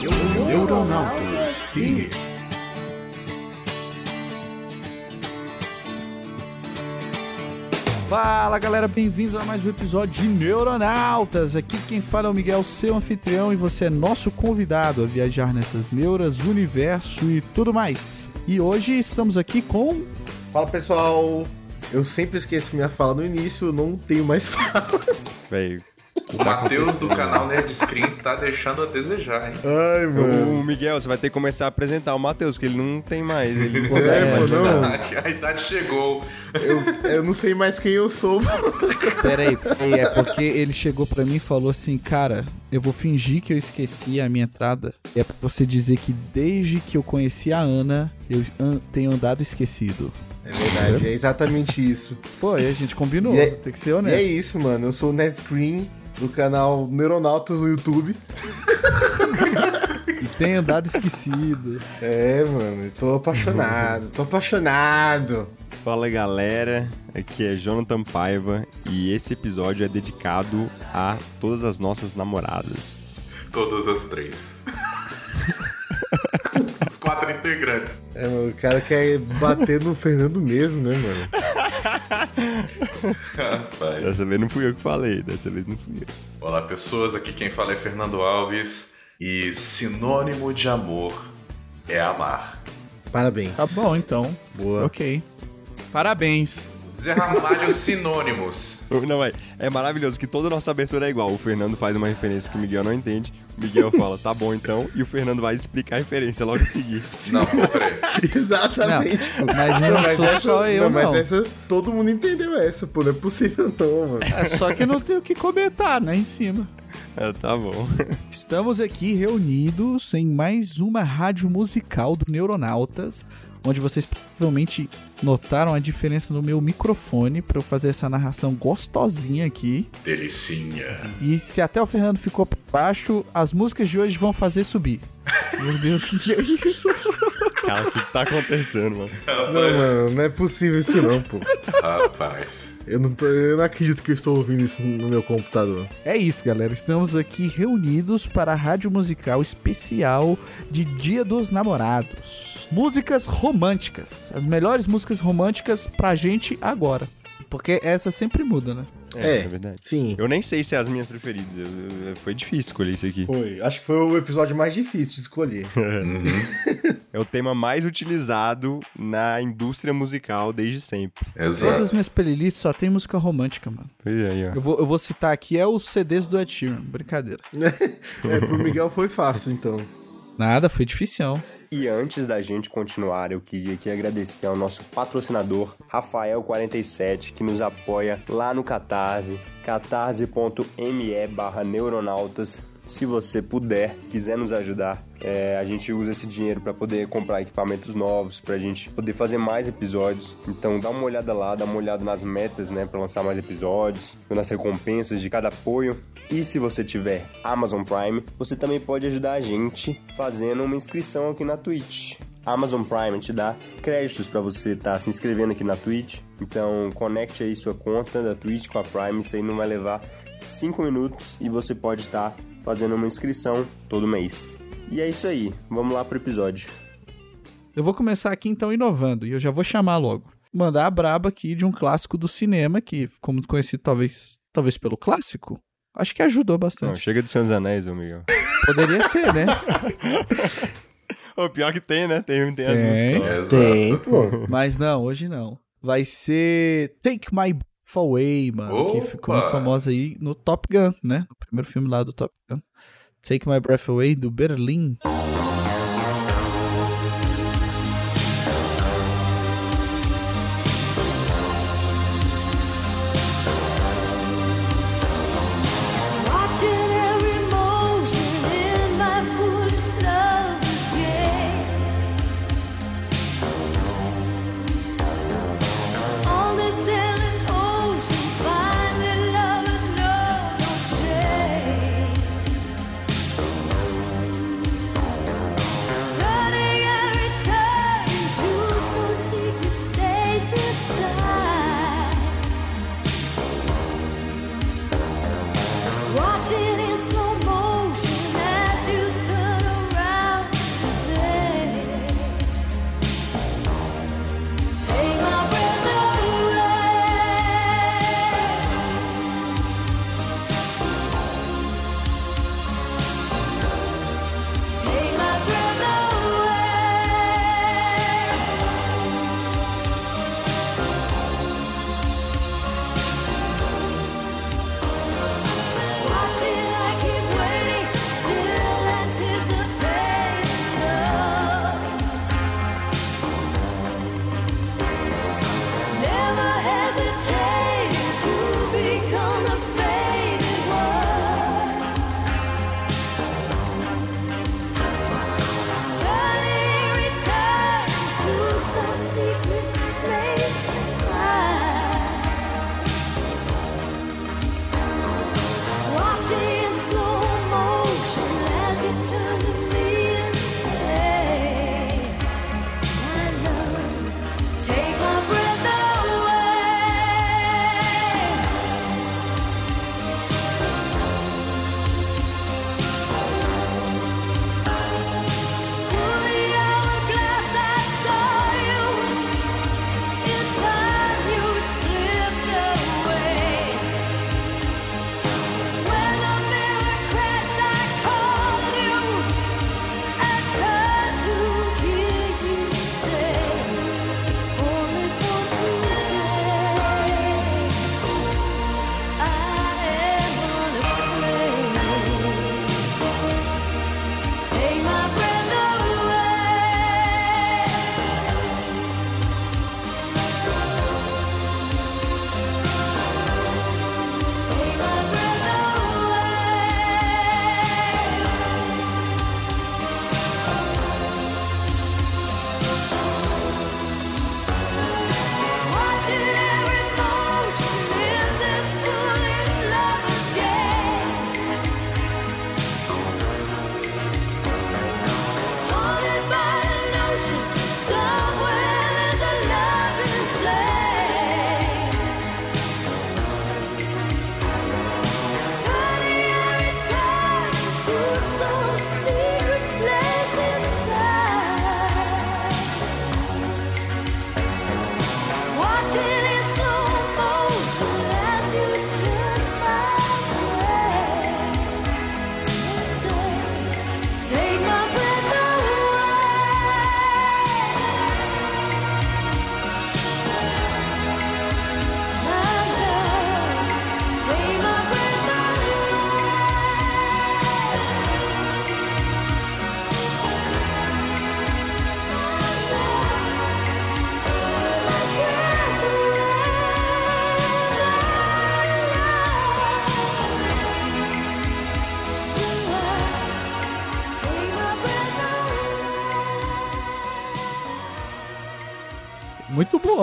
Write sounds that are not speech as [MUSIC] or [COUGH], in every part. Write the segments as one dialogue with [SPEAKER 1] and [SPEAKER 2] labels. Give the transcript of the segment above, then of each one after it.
[SPEAKER 1] Neuronautas.
[SPEAKER 2] Fala galera, bem-vindos a mais um episódio de Neuronautas. Aqui quem fala é o Miguel, seu anfitrião, e você é nosso convidado a viajar nessas neuras, universo e tudo mais. E hoje estamos aqui com.
[SPEAKER 3] Fala pessoal, eu sempre esqueço minha fala no início, não tenho mais [LAUGHS] fala.
[SPEAKER 4] Velho.
[SPEAKER 5] O Matheus do canal Nerd Screen tá deixando a desejar, hein?
[SPEAKER 3] Ai,
[SPEAKER 4] O Miguel, você vai ter que começar a apresentar o Matheus, que ele não tem mais. Ele não
[SPEAKER 3] É,
[SPEAKER 4] consegue mais.
[SPEAKER 3] não. [LAUGHS]
[SPEAKER 5] A idade chegou.
[SPEAKER 3] Eu, eu não sei mais quem eu sou.
[SPEAKER 2] Pera aí, pera aí, é porque ele chegou pra mim e falou assim: Cara, eu vou fingir que eu esqueci a minha entrada. É pra você dizer que desde que eu conheci a Ana, eu an- tenho andado esquecido.
[SPEAKER 3] É verdade, é exatamente isso.
[SPEAKER 2] Foi, a gente combinou,
[SPEAKER 3] é-
[SPEAKER 2] tem que ser
[SPEAKER 3] E é
[SPEAKER 2] honesto.
[SPEAKER 3] isso, mano. Eu sou o Ned Screen do canal Neuronautas no YouTube.
[SPEAKER 2] E [LAUGHS] tem andado esquecido.
[SPEAKER 3] É, mano, eu tô apaixonado, tô apaixonado.
[SPEAKER 4] Fala galera, aqui é Jonathan Paiva e esse episódio é dedicado a todas as nossas namoradas.
[SPEAKER 5] Todas as três. [LAUGHS] Os quatro integrantes.
[SPEAKER 3] É, mano, o cara quer bater no Fernando mesmo, né, mano?
[SPEAKER 5] Rapaz.
[SPEAKER 4] Dessa vez não fui eu que falei, dessa vez não fui eu.
[SPEAKER 5] Olá, pessoas. Aqui quem fala é Fernando Alves. E sinônimo de amor é amar.
[SPEAKER 3] Parabéns.
[SPEAKER 2] Tá bom, então.
[SPEAKER 3] Boa.
[SPEAKER 2] Ok. Parabéns.
[SPEAKER 5] Zé Ramalho Sinônimos.
[SPEAKER 4] Não, é, é maravilhoso que toda nossa abertura é igual. O Fernando faz uma referência que o Miguel não entende, o Miguel fala, tá bom então, e o Fernando vai explicar a referência logo em seguida. [LAUGHS]
[SPEAKER 5] Não. [LAUGHS]
[SPEAKER 3] Exatamente.
[SPEAKER 2] Mas não, sou
[SPEAKER 3] essa,
[SPEAKER 2] só eu, não.
[SPEAKER 3] Mas essa, todo mundo entendeu essa, pô. Não é possível [LAUGHS] não, mano.
[SPEAKER 2] É só que eu não tenho o que comentar, né, em cima.
[SPEAKER 4] É, tá bom.
[SPEAKER 2] Estamos aqui reunidos em mais uma rádio musical do Neuronautas, onde vocês provavelmente notaram a diferença no meu microfone para eu fazer essa narração gostosinha aqui.
[SPEAKER 5] Delicinha.
[SPEAKER 2] E se até o Fernando ficou pra baixo, as músicas de hoje vão fazer subir. Meu Deus, que é isso?
[SPEAKER 4] Cara, o que tá acontecendo, mano?
[SPEAKER 3] Não, mano, não é possível isso não, pô.
[SPEAKER 5] Rapaz.
[SPEAKER 3] Eu não, tô, eu não acredito que eu estou ouvindo isso no meu computador.
[SPEAKER 2] É isso, galera. Estamos aqui reunidos para a rádio musical especial de Dia dos Namorados. Músicas românticas. As melhores músicas românticas pra gente agora. Porque essa sempre muda, né?
[SPEAKER 3] É.
[SPEAKER 4] é verdade.
[SPEAKER 3] Sim.
[SPEAKER 4] Eu nem sei se é as minhas preferidas. eu- eu- foi difícil escolher isso aqui.
[SPEAKER 3] Foi. Acho que foi o episódio mais difícil de escolher.
[SPEAKER 5] Uhum. [LAUGHS]
[SPEAKER 4] É o tema mais utilizado na indústria musical desde sempre.
[SPEAKER 2] Todas
[SPEAKER 5] Exato.
[SPEAKER 2] as minhas playlists só tem música romântica, mano.
[SPEAKER 4] Pois é, aí, ó.
[SPEAKER 2] Eu vou, eu vou citar aqui é os CDs do Ed Sheeran. Brincadeira. [LAUGHS]
[SPEAKER 3] é, pro Miguel foi fácil, então.
[SPEAKER 2] Nada, foi difícil.
[SPEAKER 4] E antes da gente continuar, eu queria aqui agradecer ao nosso patrocinador, Rafael47, que nos apoia lá no Catarse, catarse.me barra neuronautas. Se você puder, quiser nos ajudar, é, a gente usa esse dinheiro para poder comprar equipamentos novos, para a gente poder fazer mais episódios. Então dá uma olhada lá, dá uma olhada nas metas, né, para lançar mais episódios, nas recompensas de cada apoio. E se você tiver Amazon Prime, você também pode ajudar a gente fazendo uma inscrição aqui na Twitch. Amazon Prime te dá créditos para você estar se inscrevendo aqui na Twitch. Então conecte aí sua conta da Twitch com a Prime, isso aí não vai levar 5 minutos e você pode estar fazendo uma inscrição todo mês. E é isso aí, vamos lá pro episódio.
[SPEAKER 2] Eu vou começar aqui então inovando e eu já vou chamar logo. Mandar a braba aqui de um clássico do cinema que muito conhecido talvez, talvez pelo clássico. Acho que ajudou
[SPEAKER 4] Não,
[SPEAKER 2] bastante.
[SPEAKER 4] chega do Senhor dos Anéis, Miguel.
[SPEAKER 2] Poderia ser, né? [LAUGHS]
[SPEAKER 4] O pior que tem, né? Tem, tem as
[SPEAKER 2] Tem.
[SPEAKER 4] músicas.
[SPEAKER 3] Tem, pô.
[SPEAKER 2] Mas não, hoje não. Vai ser Take My Breath Away, mano. Que ficou
[SPEAKER 5] Opa!
[SPEAKER 2] muito famosa aí no Top Gun, né? No primeiro filme lá do Top Gun. Take My Breath Away, do Berlim.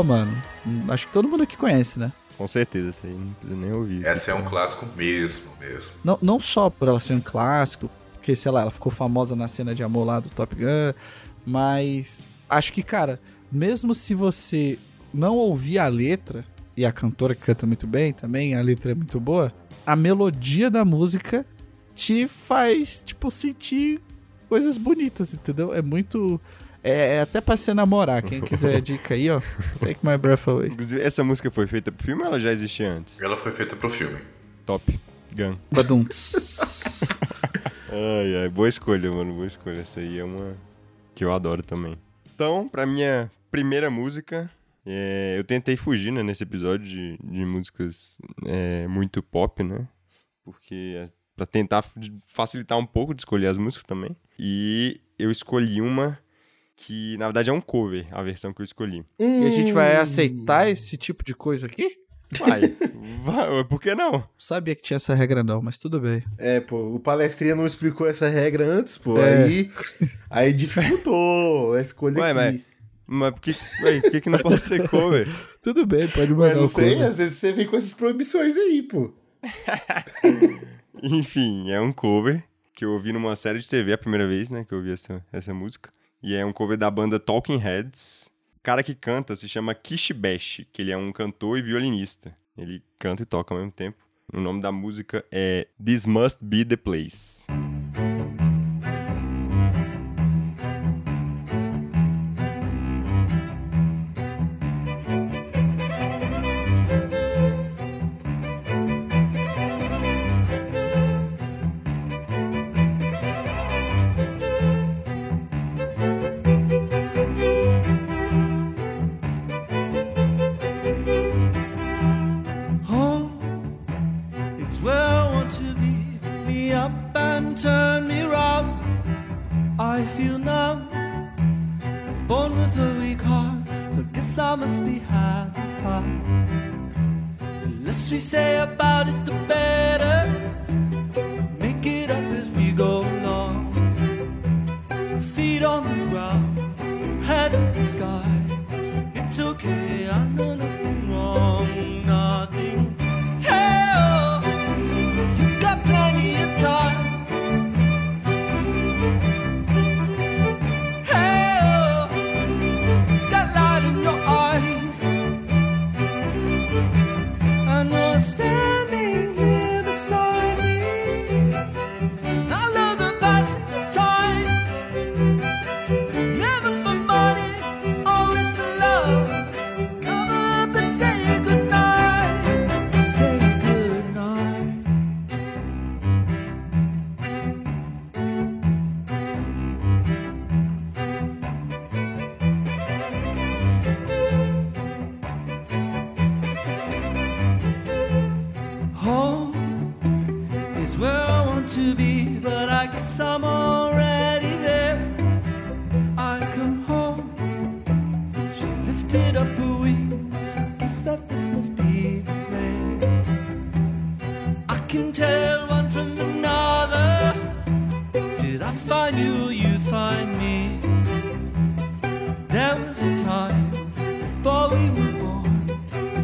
[SPEAKER 2] Mano. Acho que todo mundo aqui conhece, né?
[SPEAKER 6] Com certeza, isso aí não precisa nem ouvir.
[SPEAKER 5] Essa é um clássico mesmo, mesmo.
[SPEAKER 2] Não, não só por ela ser um clássico, porque, sei lá, ela ficou famosa na cena de amor lá do Top Gun, mas acho que, cara, mesmo se você não ouvir a letra, e a cantora que canta muito bem também, a letra é muito boa, a melodia da música te faz, tipo, sentir coisas bonitas, entendeu? É muito. É, é até pra se namorar. Quem quiser dica aí, ó. Take my breath away.
[SPEAKER 6] Essa música foi feita pro filme ou ela já existia antes?
[SPEAKER 5] Ela foi feita pro filme.
[SPEAKER 6] Top Gun.
[SPEAKER 2] Badum-ts. [LAUGHS]
[SPEAKER 6] Ai, ai, boa escolha, mano, boa escolha. Essa aí é uma que eu adoro também. Então, pra minha primeira música, é, eu tentei fugir, né, nesse episódio de, de músicas é, muito pop, né? Porque é pra tentar facilitar um pouco de escolher as músicas também. E eu escolhi uma que, na verdade, é um cover, a versão que eu escolhi.
[SPEAKER 2] E a gente vai aceitar esse tipo de coisa aqui?
[SPEAKER 6] Vai, vai, por que não?
[SPEAKER 2] Não sabia que tinha essa regra, não, mas tudo bem.
[SPEAKER 3] É, pô, o palestrinha não explicou essa regra antes, pô.
[SPEAKER 2] É.
[SPEAKER 3] Aí, aí dificultou a escolha
[SPEAKER 6] Ué,
[SPEAKER 3] aqui.
[SPEAKER 6] Mas por que, ué, por que, que não pode ser cover? [LAUGHS]
[SPEAKER 2] Tudo bem, pode
[SPEAKER 3] Mas
[SPEAKER 2] mandar
[SPEAKER 3] não
[SPEAKER 2] o
[SPEAKER 3] sei,
[SPEAKER 2] cover.
[SPEAKER 3] às vezes você vem com essas proibições aí, pô. [LAUGHS]
[SPEAKER 6] Enfim, é um cover que eu ouvi numa série de TV a primeira vez, né, que eu ouvi essa, essa música. E é um cover da banda Talking Heads. O cara que canta se chama Kishi Bash, que ele é um cantor e violinista. Ele canta e toca ao mesmo tempo. O nome da música é This Must Be the Place.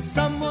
[SPEAKER 7] Someone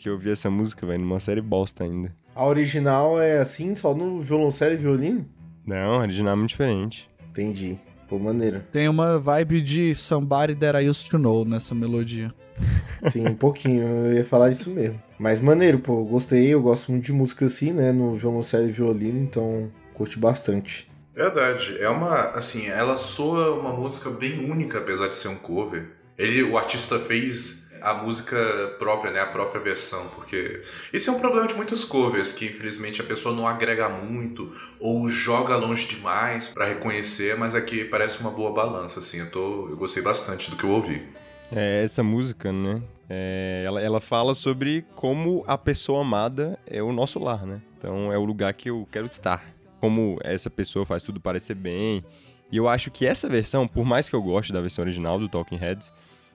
[SPEAKER 4] que eu vi essa música, velho, numa série bosta ainda.
[SPEAKER 3] A original é assim, só no violoncelo e violino?
[SPEAKER 4] Não, a original é muito diferente.
[SPEAKER 3] Entendi. Pô, maneiro.
[SPEAKER 2] Tem uma vibe de Somebody That I Used to Know nessa melodia. [LAUGHS]
[SPEAKER 3] Tem um pouquinho, eu ia falar isso mesmo. Mas maneiro, pô, gostei, eu gosto muito de música assim, né? No violoncelo e violino, então curti bastante.
[SPEAKER 5] Verdade. É uma. Assim, ela soa uma música bem única, apesar de ser um cover. Ele, o artista fez a música própria, né? A própria versão, porque esse é um problema de muitos covers, que infelizmente a pessoa não agrega muito ou joga longe demais pra reconhecer, mas aqui parece uma boa balança, assim. Eu, tô, eu gostei bastante do que eu ouvi.
[SPEAKER 4] É, essa música, né? é, ela, ela fala sobre como a pessoa amada é o nosso lar, né? Então é o lugar que eu quero estar. Como essa pessoa faz tudo parecer bem. E eu acho que essa versão, por mais que eu goste da versão original do Talking Heads,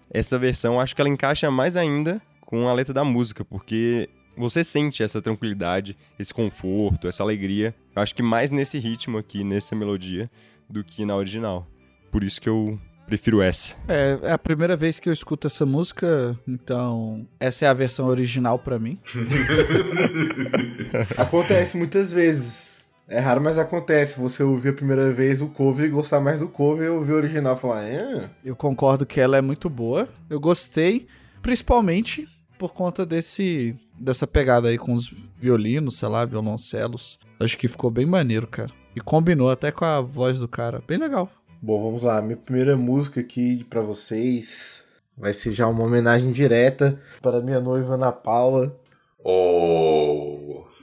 [SPEAKER 4] essa versão acho que ela encaixa mais ainda com a letra da música, porque você sente essa tranquilidade, esse conforto, essa alegria. Eu acho que mais nesse ritmo aqui, nessa melodia, do que na original. Por isso que eu prefiro essa.
[SPEAKER 2] É, é a primeira vez que eu escuto essa música, então essa é a versão original pra mim. [LAUGHS]
[SPEAKER 3] Acontece muitas vezes. É raro, mas acontece. Você ouvir a primeira vez o cover e gostar mais do cover e ouvir o original e falar, é.
[SPEAKER 2] Eu concordo que ela é muito boa. Eu gostei, principalmente por conta desse dessa pegada aí com os violinos, sei lá, violoncelos. Acho que ficou bem maneiro, cara. E combinou até com a voz do cara. Bem legal.
[SPEAKER 3] Bom, vamos lá. Minha primeira música aqui pra vocês vai ser já uma homenagem direta para minha noiva Ana Paula.
[SPEAKER 5] Oh.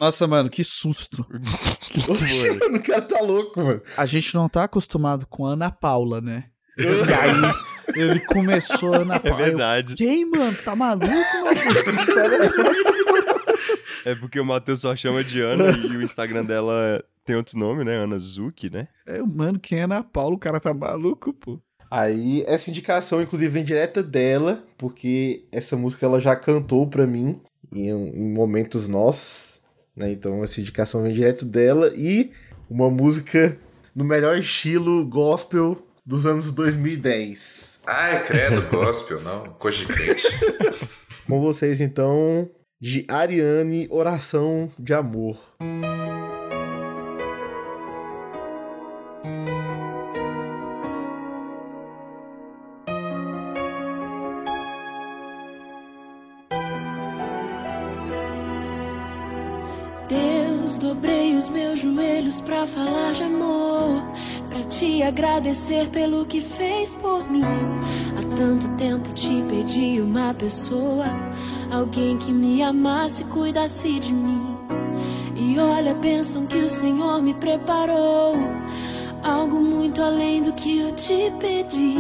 [SPEAKER 2] Nossa, mano, que susto. [LAUGHS]
[SPEAKER 3] Oxe, mano, o cara tá louco, mano.
[SPEAKER 2] A gente não tá acostumado com Ana Paula, né? E aí ele começou Ana
[SPEAKER 4] É
[SPEAKER 2] Paula. Eu,
[SPEAKER 4] verdade.
[SPEAKER 2] Quem, mano? Tá maluco, mano? [LAUGHS] Que história é essa?
[SPEAKER 4] É porque o Matheus só chama de Ana e o Instagram dela tem outro nome, né? Ana Zuki, né?
[SPEAKER 2] É, mano, quem é Ana Paula? O cara tá maluco, pô.
[SPEAKER 3] Aí, essa indicação, inclusive, vem direta dela, porque essa música ela já cantou pra mim em, em momentos nossos, né? Então, essa indicação vem direto dela e uma música no melhor estilo gospel dos anos 2010.
[SPEAKER 5] Ai, credo, [LAUGHS] gospel, não. Coisa de crente.
[SPEAKER 3] Com vocês, então, de Ariane, Oração de Amor.
[SPEAKER 1] Agradecer pelo que fez por mim. Há tanto tempo te pedi uma pessoa, alguém que me amasse e cuidasse de mim. E olha bênção que o Senhor me preparou. Algo muito além do que eu te pedi.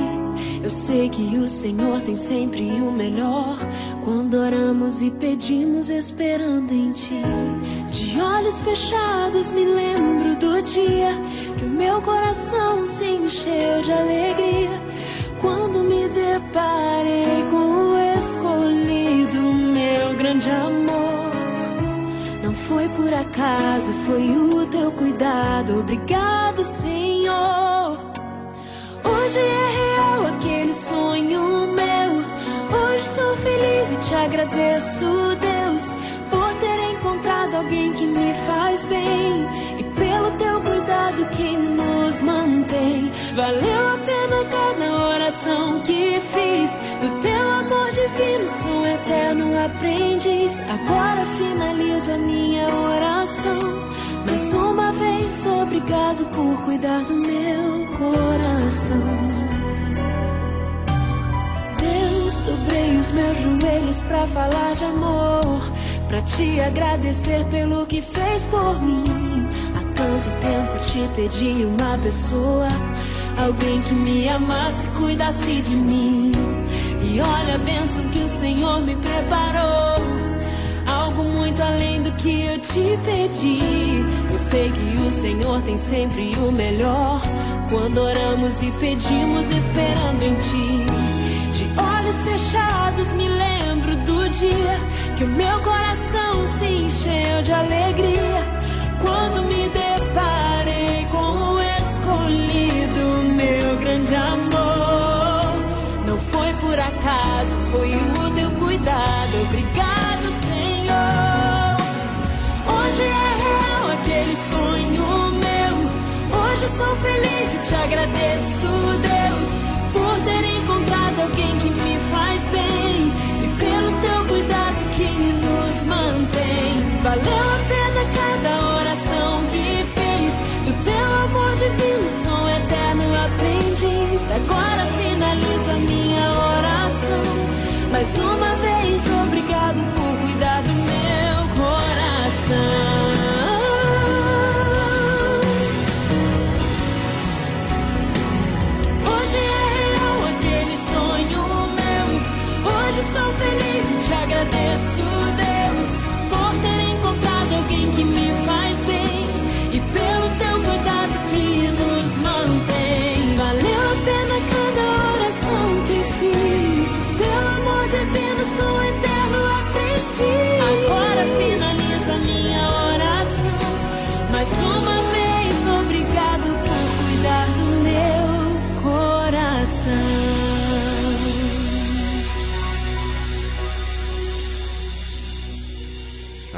[SPEAKER 1] Eu sei que o Senhor tem sempre o melhor. Quando oramos e pedimos, esperando em ti. De olhos fechados, me lembro do dia que meu coração se encheu de alegria. Quando me deparei com o escolhido, meu grande amor. Não foi por acaso, foi o teu cuidado. Obrigado, Senhor. Hoje é real aquele sonho meu. Hoje sou feliz e te agradeço, Deus, por ter encontrado alguém que me faz bem cuidado que nos mantém. Valeu a pena cada oração que fiz. Do teu amor divino, sou eterno aprendiz. Agora finalizo a minha oração. Mais uma vez, obrigado por cuidar do meu coração. Deus, dobrei os meus joelhos pra falar de amor, pra te agradecer pelo que fez por mim. Tanto tempo te pedi uma pessoa, alguém que me amasse e cuidasse de mim. E olha a bênção que o Senhor me preparou. Algo muito além do que eu te pedi. Eu sei que o Senhor tem sempre o melhor. Quando oramos e pedimos, esperando em ti. De olhos fechados, me lembro do dia que o meu coração se encheu de alegria. Quando me foi o teu cuidado. Obrigado, Senhor. Hoje é real aquele sonho meu. Hoje sou feliz e te agradeço, Deus.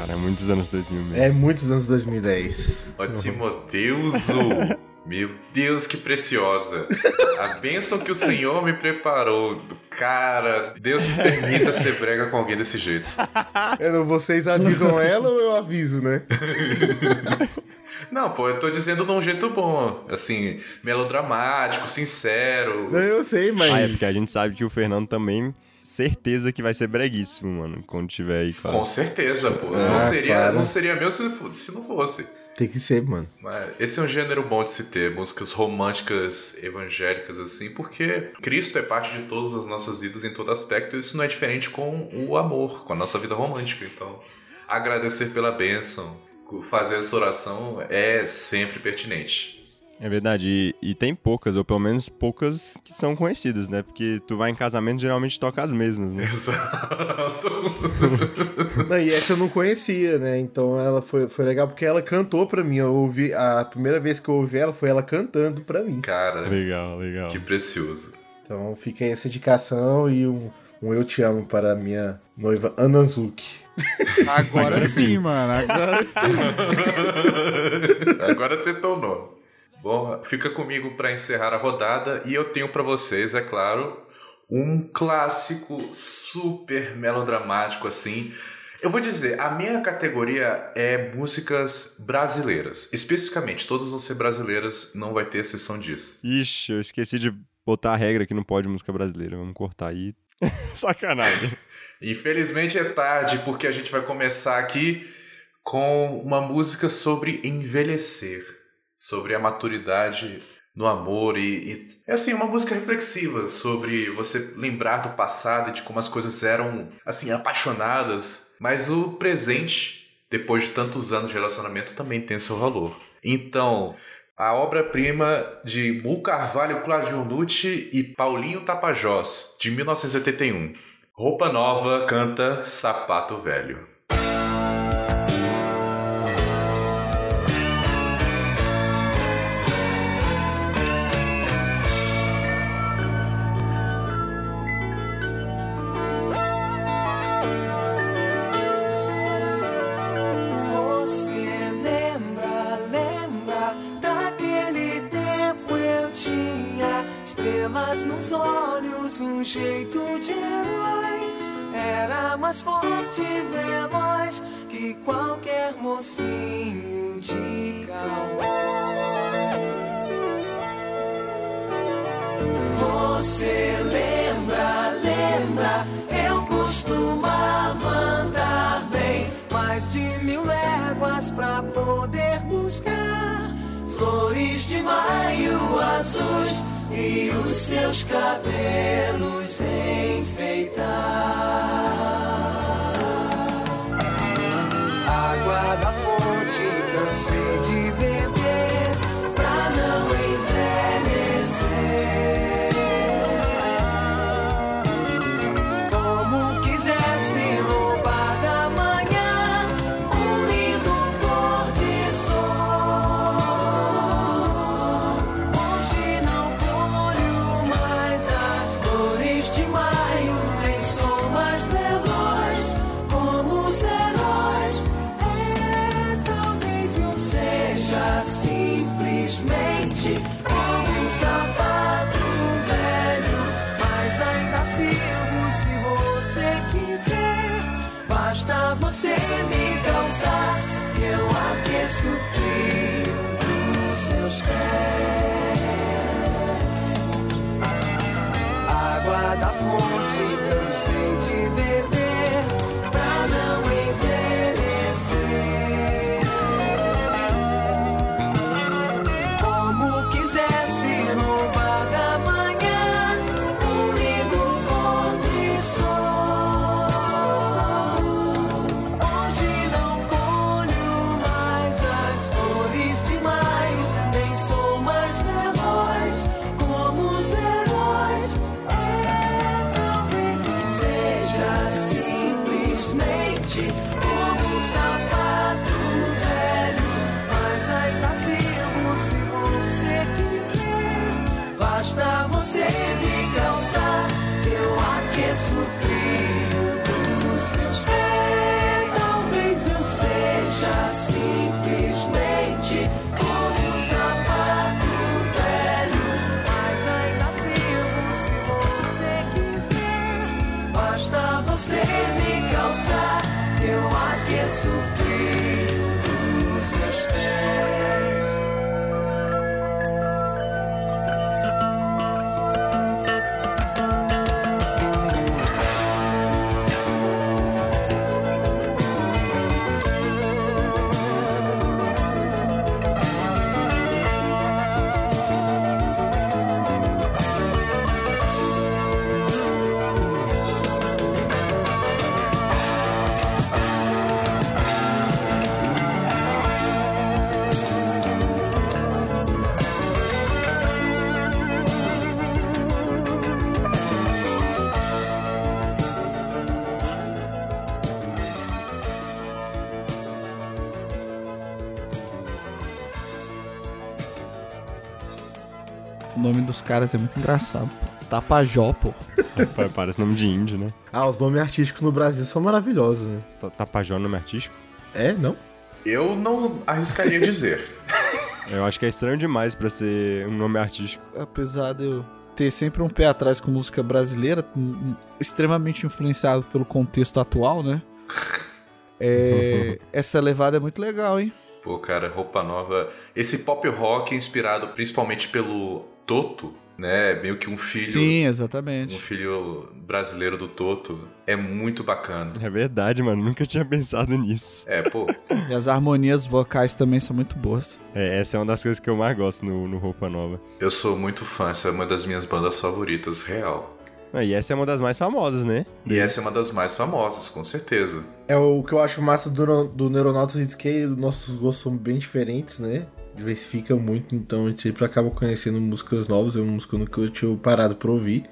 [SPEAKER 4] Cara, é muitos anos 2000 mesmo.
[SPEAKER 3] É muitos anos 2010.
[SPEAKER 5] Ó, Timoteuso, meu Deus, que preciosa. A bênção que o Senhor me preparou. Cara, Deus me permita ser brega com alguém desse jeito.
[SPEAKER 3] Não- Vocês avisam ela ou eu aviso, né?
[SPEAKER 5] Não, pô, eu tô dizendo de um jeito bom. Assim, melodramático, sincero.
[SPEAKER 3] Não, eu sei, mas.
[SPEAKER 4] Ah, é porque a gente sabe que o Fernando também, certeza que vai ser breguíssimo, mano, quando tiver aí, claro.
[SPEAKER 5] Com certeza, pô.
[SPEAKER 3] Ah,
[SPEAKER 5] não, seria,
[SPEAKER 3] claro.
[SPEAKER 5] não seria meu se, não fo- se não fosse.
[SPEAKER 3] Tem que ser, mano.
[SPEAKER 5] Esse é um gênero bom de se ter, músicas românticas, evangélicas, assim, porque Cristo é parte de todas as nossas vidas em todo aspecto, e isso não é diferente com o amor, com a nossa vida romântica. Então, agradecer pela bênção, fazer essa oração é sempre pertinente.
[SPEAKER 4] É verdade, e, e tem poucas, ou pelo menos poucas que são conhecidas, né? Porque tu vai em casamento geralmente toca as mesmas, né?
[SPEAKER 5] Exato. [LAUGHS]
[SPEAKER 3] Não, e essa eu não conhecia, né? Então ela foi, foi legal porque ela cantou pra mim. Eu ouvi. A primeira vez que eu ouvi ela foi ela cantando pra mim.
[SPEAKER 5] Cara,
[SPEAKER 4] Legal, legal.
[SPEAKER 5] que precioso.
[SPEAKER 3] Então fica aí essa indicação e um, um Eu Te Amo para a minha noiva Ana Zuki.
[SPEAKER 2] Agora sim, mano. Agora sim. [LAUGHS]
[SPEAKER 5] Agora você nome. Bom, fica comigo para encerrar a rodada e eu tenho para vocês, é claro, um clássico super melodramático assim. Eu vou dizer, a minha categoria é músicas brasileiras. Especificamente, todas vão ser brasileiras, não vai ter exceção disso.
[SPEAKER 4] Ixi, eu esqueci de botar a regra que não pode música brasileira. Vamos cortar aí. [LAUGHS] Sacanagem.
[SPEAKER 5] Infelizmente é tarde, porque a gente vai começar aqui com uma música sobre envelhecer, sobre a maturidade no amor e, e- é assim uma música reflexiva sobre você lembrar do passado e de como as coisas eram assim apaixonadas, mas o presente depois de tantos anos de relacionamento também tem seu valor. Então a obra-prima de Mu Carvalho Claudionucci e Paulinho Tapajós, de 1981. Roupa Nova canta Sapato Velho.
[SPEAKER 8] Mocinho de cowboy. Você lembra, lembra, eu costumava andar bem mais de mil léguas pra poder buscar flores de maio azuis e os seus cabelos
[SPEAKER 2] caras é muito engraçado. pô. Tapajó, pô.
[SPEAKER 4] Pa- Parece nome de índio, né?
[SPEAKER 3] Ah, os nomes artísticos no Brasil são maravilhosos, né?
[SPEAKER 4] Ta- Tapajó é nome artístico?
[SPEAKER 3] É, não?
[SPEAKER 5] Eu não arriscaria dizer. [LAUGHS]
[SPEAKER 4] Eu acho que é estranho demais pra ser um nome artístico.
[SPEAKER 2] Apesar de eu ter sempre um pé atrás com música brasileira, extremamente influenciado pelo contexto atual, né? É, [LAUGHS] essa levada é muito legal, hein?
[SPEAKER 5] Pô, cara, roupa nova. Esse pop rock inspirado principalmente pelo Toto, né? Meio que um filho.
[SPEAKER 2] Sim,
[SPEAKER 5] Um
[SPEAKER 2] exatamente.
[SPEAKER 5] filho brasileiro do Toto. É muito bacana.
[SPEAKER 4] É verdade, mano. Nunca tinha pensado nisso.
[SPEAKER 5] É, pô.
[SPEAKER 2] E as harmonias vocais também são muito boas.
[SPEAKER 4] É, essa é uma das coisas que eu mais gosto no, no Roupa Nova.
[SPEAKER 5] Eu sou muito fã, essa é uma das minhas bandas favoritas, real.
[SPEAKER 4] Ah, e essa é uma das mais famosas, né?
[SPEAKER 5] E essa é uma das mais famosas, com certeza.
[SPEAKER 3] É o que eu acho massa do, do Neuronautas que nossos gostos são bem diferentes, né? Diversifica muito, então a gente sempre acaba conhecendo músicas novas. É uma música que eu tinha parado pra ouvir.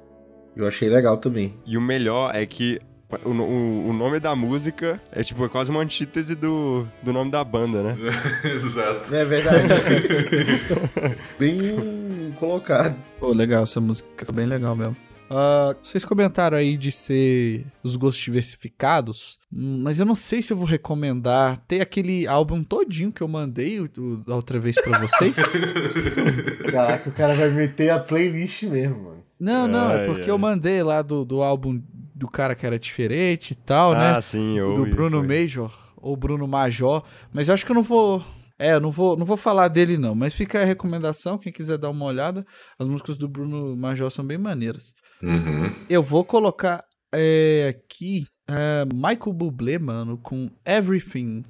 [SPEAKER 3] Eu achei legal também.
[SPEAKER 4] E o melhor é que o, o, o nome da música é tipo é quase uma antítese do, do nome da banda, né? [LAUGHS]
[SPEAKER 5] Exato.
[SPEAKER 3] É verdade. [LAUGHS] bem colocado.
[SPEAKER 2] Pô, legal essa música, foi bem legal mesmo. Ah, vocês comentaram aí de ser os gostos diversificados, mas eu não sei se eu vou recomendar. Tem aquele álbum todinho que eu mandei o- o- da outra vez pra vocês. [LAUGHS]
[SPEAKER 3] Caraca, o cara vai meter a playlist mesmo, mano.
[SPEAKER 2] não, não, é
[SPEAKER 4] Ai,
[SPEAKER 2] porque
[SPEAKER 4] ai.
[SPEAKER 2] eu mandei lá do, do álbum do cara que era diferente e tal, né?
[SPEAKER 4] Ah, sim, eu
[SPEAKER 2] do
[SPEAKER 4] ouvi,
[SPEAKER 2] Bruno
[SPEAKER 4] foi.
[SPEAKER 2] Major ou Bruno Major, mas eu acho que eu não vou, é, eu não vou, não vou falar dele não, mas fica a recomendação, quem quiser dar uma olhada, as músicas do Bruno Major são bem maneiras.
[SPEAKER 5] Uhum.
[SPEAKER 2] Eu vou colocar é, aqui é, Michael Bublé, mano, com Everything.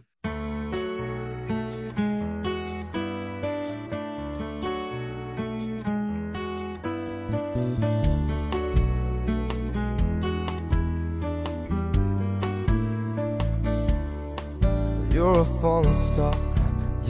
[SPEAKER 9] You're a falling star.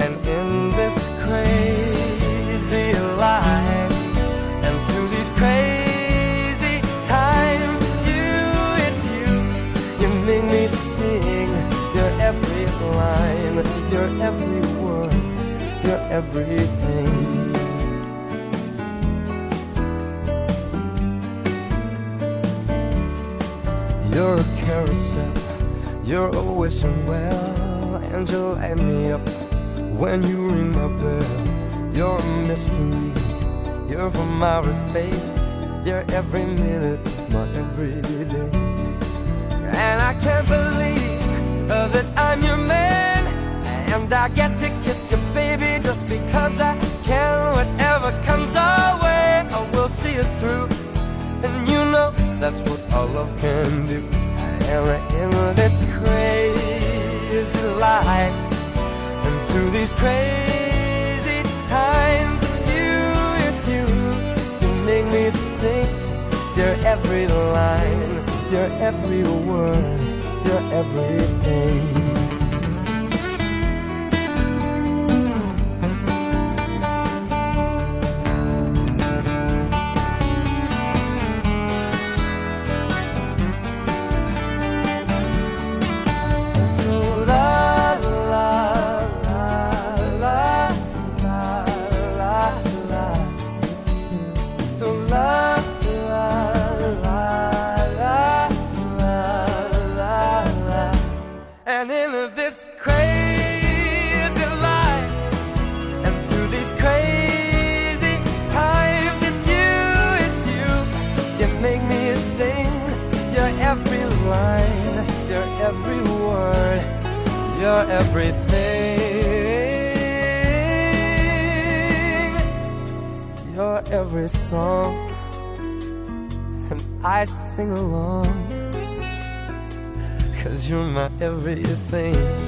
[SPEAKER 9] And in this crazy life, and through these crazy times, you, it's you. You make me sing. Your every line, your every word, your everything. You're a carousel, you're a wishing well, and you light me up when you ring my bell. You're a mystery, you're from outer space, you're every minute of my everyday. And I can't believe uh, that I'm your man, and I get to kiss you, baby, just because I can. Whatever comes our way, I will see it through. And you know that's what all love can do. And in this crazy life, through these crazy times, it's you, it's you. You make me sing. You're every line, you're every word, you're everything. Your everything, your every song, and I sing along. Cause you're my everything.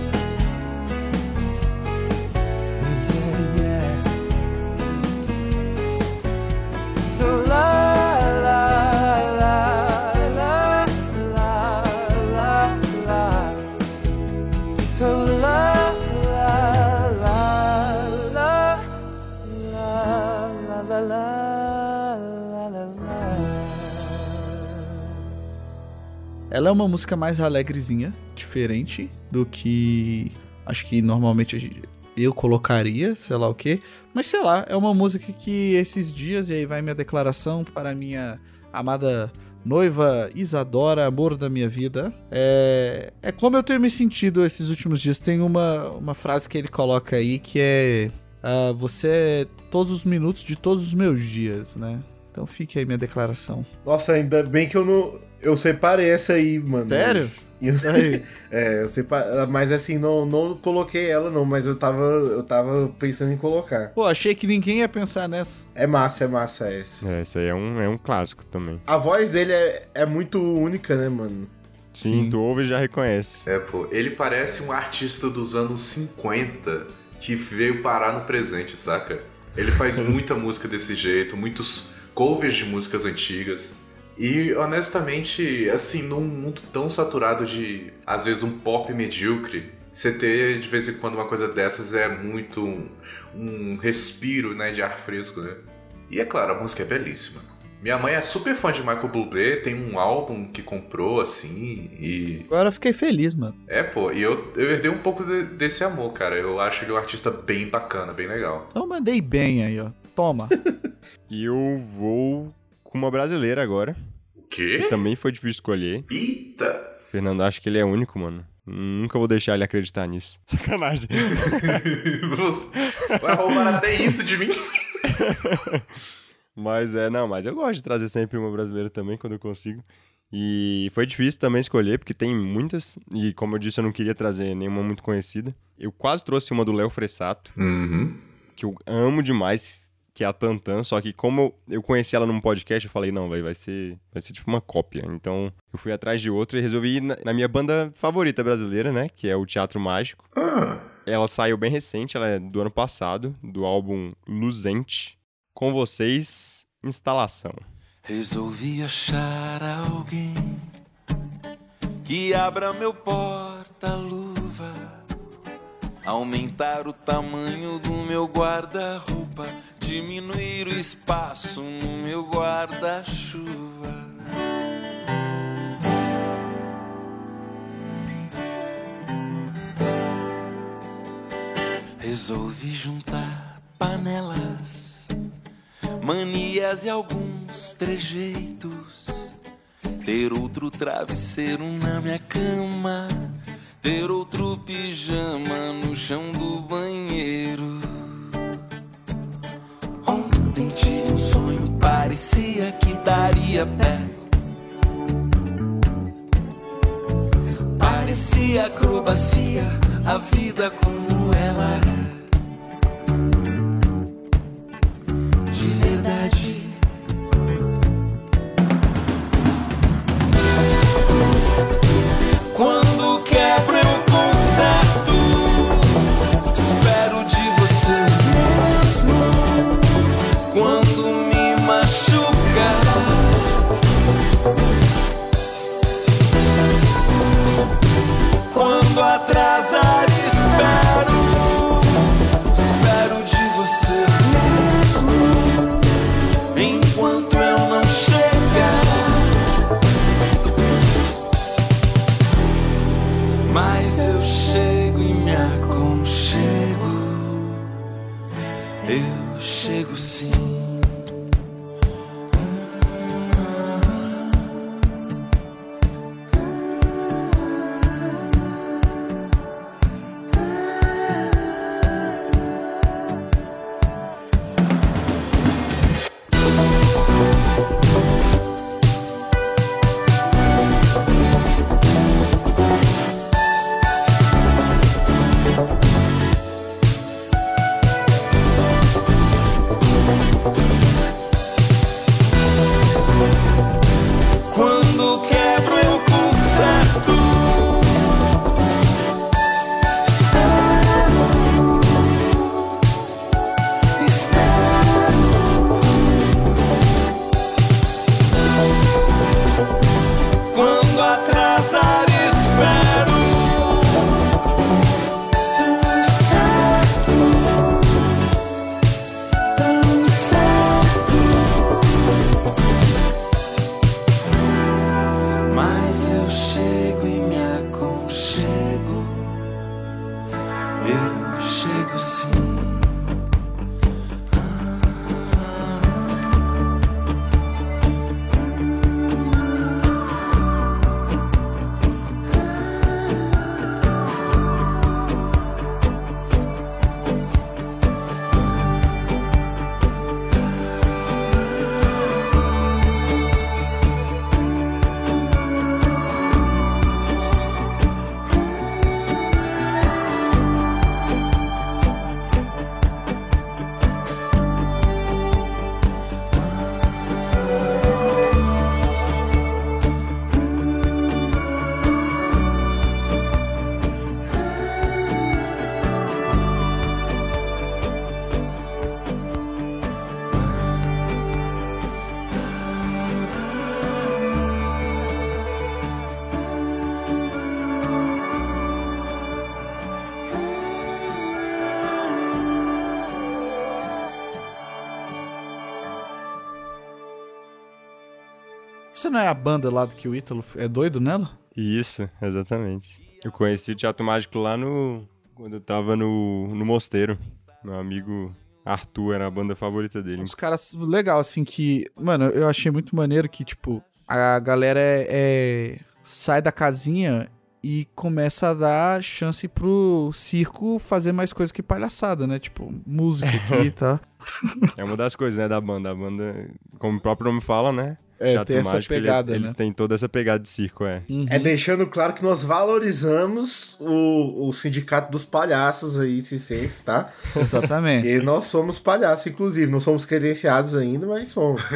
[SPEAKER 2] É uma música mais alegrezinha, diferente do que acho que normalmente eu colocaria, sei lá o quê. Mas sei lá, é uma música que esses dias, e aí vai minha declaração para minha amada noiva Isadora, amor da minha vida. É, é como eu tenho me sentido esses últimos dias. Tem uma, uma frase que ele coloca aí que é. ah, você é todos os minutos de todos os meus dias, né? Então fique aí minha declaração.
[SPEAKER 3] Nossa, ainda bem que eu não. Eu separei essa aí, mano.
[SPEAKER 2] Sério? [LAUGHS] Aí.
[SPEAKER 3] é, eu separei. Mas assim, não, não coloquei ela, não, mas eu tava, eu tava pensando em colocar.
[SPEAKER 2] Pô, achei que ninguém ia pensar nessa.
[SPEAKER 3] É massa, é massa essa.
[SPEAKER 4] É, esse aí é um, é um clássico também.
[SPEAKER 3] A voz dele é, é muito única, né, mano?
[SPEAKER 4] Sim,
[SPEAKER 2] Sim.
[SPEAKER 4] tu ouve e já reconhece.
[SPEAKER 5] É, pô, ele parece um artista dos anos 50 que veio parar no presente, saca? Ele faz [LAUGHS] muita música desse jeito, muitos covers de músicas antigas. E honestamente, assim, num mundo tão saturado de, às vezes, um pop medíocre, você ter de vez em quando uma coisa dessas é muito um, um respiro, né, de ar fresco, né? E é claro, a música é belíssima. Minha mãe é super fã de Michael Bublé, tem um álbum que comprou, assim, e
[SPEAKER 2] Agora eu fiquei feliz, mano.
[SPEAKER 5] é, pô, e eu, eu herdei um pouco de- desse amor, cara. Eu acho ele um artista bem bacana, bem legal.
[SPEAKER 2] Então eu mandei bem aí, ó. Toma. [LAUGHS]
[SPEAKER 4] E eu vou com uma brasileira agora,
[SPEAKER 5] O
[SPEAKER 4] que
[SPEAKER 5] quê?
[SPEAKER 4] também foi difícil escolher.
[SPEAKER 5] Eita!
[SPEAKER 4] Fernando, acho que ele é único, mano. Nunca vou deixar ele acreditar nisso. [LAUGHS] Sacanagem. [LAUGHS]
[SPEAKER 5] Vai roubar até isso de mim? [LAUGHS]
[SPEAKER 4] Mas é, não, mas eu gosto de trazer sempre uma brasileira também quando eu consigo. E foi difícil também escolher, porque tem muitas, e como eu disse, eu não queria trazer nenhuma muito conhecida. Eu quase trouxe uma do Léo Fressato,
[SPEAKER 5] Uhum.
[SPEAKER 4] que eu amo demais, que é a Tantan, só que como eu, conheci ela num podcast, eu falei, não, véi, vai ser, vai ser tipo uma cópia. Então eu fui atrás de outra e resolvi ir na, na minha banda favorita brasileira, né, que é o Teatro Mágico.
[SPEAKER 5] Ah,
[SPEAKER 4] Ela saiu bem recente, ela é do ano passado, do álbum Luzente. Com vocês, Instalação.
[SPEAKER 10] Resolvi achar alguém que abra meu porta-luva, aumentar o tamanho do meu guarda-roupa, diminuir o espaço no meu guarda-chuva. resolvi juntar panelas, manias e alguns trejeitos. Ter outro travesseiro na minha cama, ter outro pijama no chão do banheiro. Tive um sonho, parecia que daria pé. Parecia acrobacia, a vida como ela é. Você não
[SPEAKER 2] é a banda lá do que o Ítalo é doido nela?
[SPEAKER 4] Isso, exatamente. Eu conheci o Teatro Mágico lá no. Quando eu tava no, no Mosteiro. Meu amigo Arthur era a banda favorita dele.
[SPEAKER 2] Uns caras legal, assim, que. Mano, eu achei muito maneiro que, tipo, a galera é, é- sai da casinha e começa a dar chance pro circo fazer mais coisa que palhaçada, né? Tipo, música aqui, [LAUGHS] tá?
[SPEAKER 4] É uma das coisas, né, da banda. A banda, como o próprio nome fala, né?
[SPEAKER 2] É,
[SPEAKER 4] Teatro
[SPEAKER 2] tem essa
[SPEAKER 4] Mágico, ele-
[SPEAKER 2] pegada,
[SPEAKER 4] eles
[SPEAKER 2] né?
[SPEAKER 4] têm toda essa pegada de circo, é.
[SPEAKER 3] É deixando claro que nós valorizamos o, o sindicato dos palhaços aí, ciência, tá? [LAUGHS]
[SPEAKER 2] Exatamente.
[SPEAKER 3] E nós somos palhaços, inclusive. Não somos credenciados ainda, mas somos. [LAUGHS]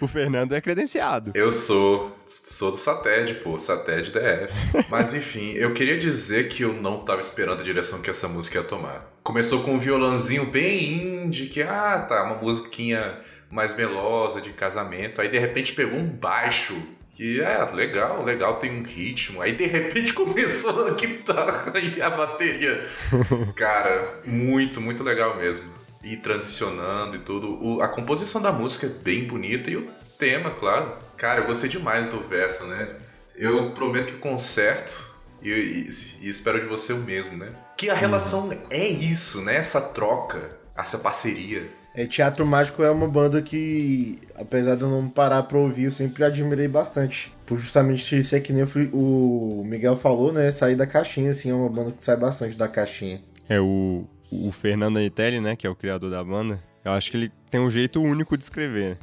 [SPEAKER 4] O Fernando é credenciado.
[SPEAKER 5] Eu sou, sou do Sated, pô, Sated DF. [LAUGHS] Mas enfim, eu queria dizer que eu não tava esperando a direção que essa música ia tomar. Começou com um violãozinho bem indie, que, ah, tá, uma musiquinha mais melosa de casamento. Aí de repente pegou um baixo, que é legal, legal, tem um ritmo. Aí de repente [LAUGHS] começou a guitarra e a bateria. [LAUGHS] Cara, muito, muito legal mesmo. E transicionando e tudo. O- a composição da música é bem bonita e o tema, claro. Cara, eu gostei demais do verso, né? Eu prometo que conserto E, e- e espero de você o mesmo, né? Que a relação é isso, né? Essa troca, essa parceria.
[SPEAKER 3] É, Teatro Mágico é uma banda que, apesar de eu não parar pra ouvir, eu sempre admirei bastante. Por justamente ser que nem o Miguel falou, né? Sair da caixinha, assim, é uma banda que sai bastante da caixinha.
[SPEAKER 4] É o, o Fernando Anitelli, né, que é o criador da banda. Eu acho que ele tem um jeito único de escrever. né?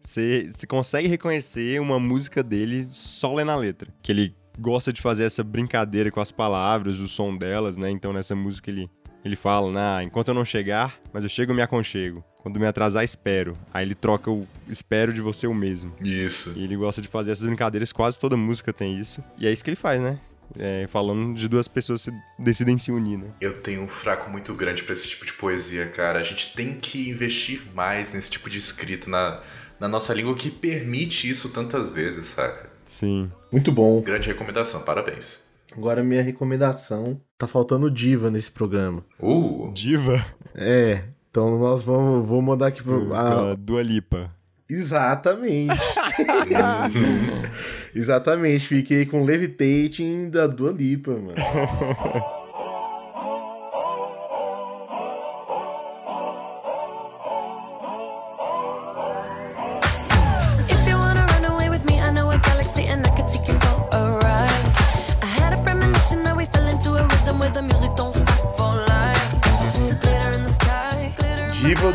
[SPEAKER 4] Você consegue reconhecer uma música dele só lendo a letra. Que ele gosta de fazer essa brincadeira com as palavras, o som delas, né? Então nessa música ele, ele fala, nah, enquanto eu não chegar, mas eu chego eu me aconchego. Quando me atrasar, espero. Aí ele troca o espero de você o mesmo.
[SPEAKER 5] Isso.
[SPEAKER 4] E ele gosta de fazer essas brincadeiras, quase toda música tem isso. E é isso que ele faz, né? É, falando de duas pessoas que se decidem se unir, né?
[SPEAKER 5] Eu tenho um fraco muito grande pra esse tipo de poesia, cara. A gente tem que investir mais nesse tipo de escrita na, na nossa língua que permite isso tantas vezes, saca?
[SPEAKER 4] Sim.
[SPEAKER 3] Muito bom.
[SPEAKER 5] Grande recomendação, parabéns.
[SPEAKER 3] Agora minha recomendação. Tá faltando diva nesse programa.
[SPEAKER 5] Uh,
[SPEAKER 4] Diva.
[SPEAKER 3] É, então nós vamos. Vou mandar aqui pro.
[SPEAKER 4] A
[SPEAKER 3] Ah,
[SPEAKER 4] Dua Lipa.
[SPEAKER 3] exatamente. [LAUGHS] exatamente. Fiquei com Levitating da Dua Lipa, mano. [LAUGHS]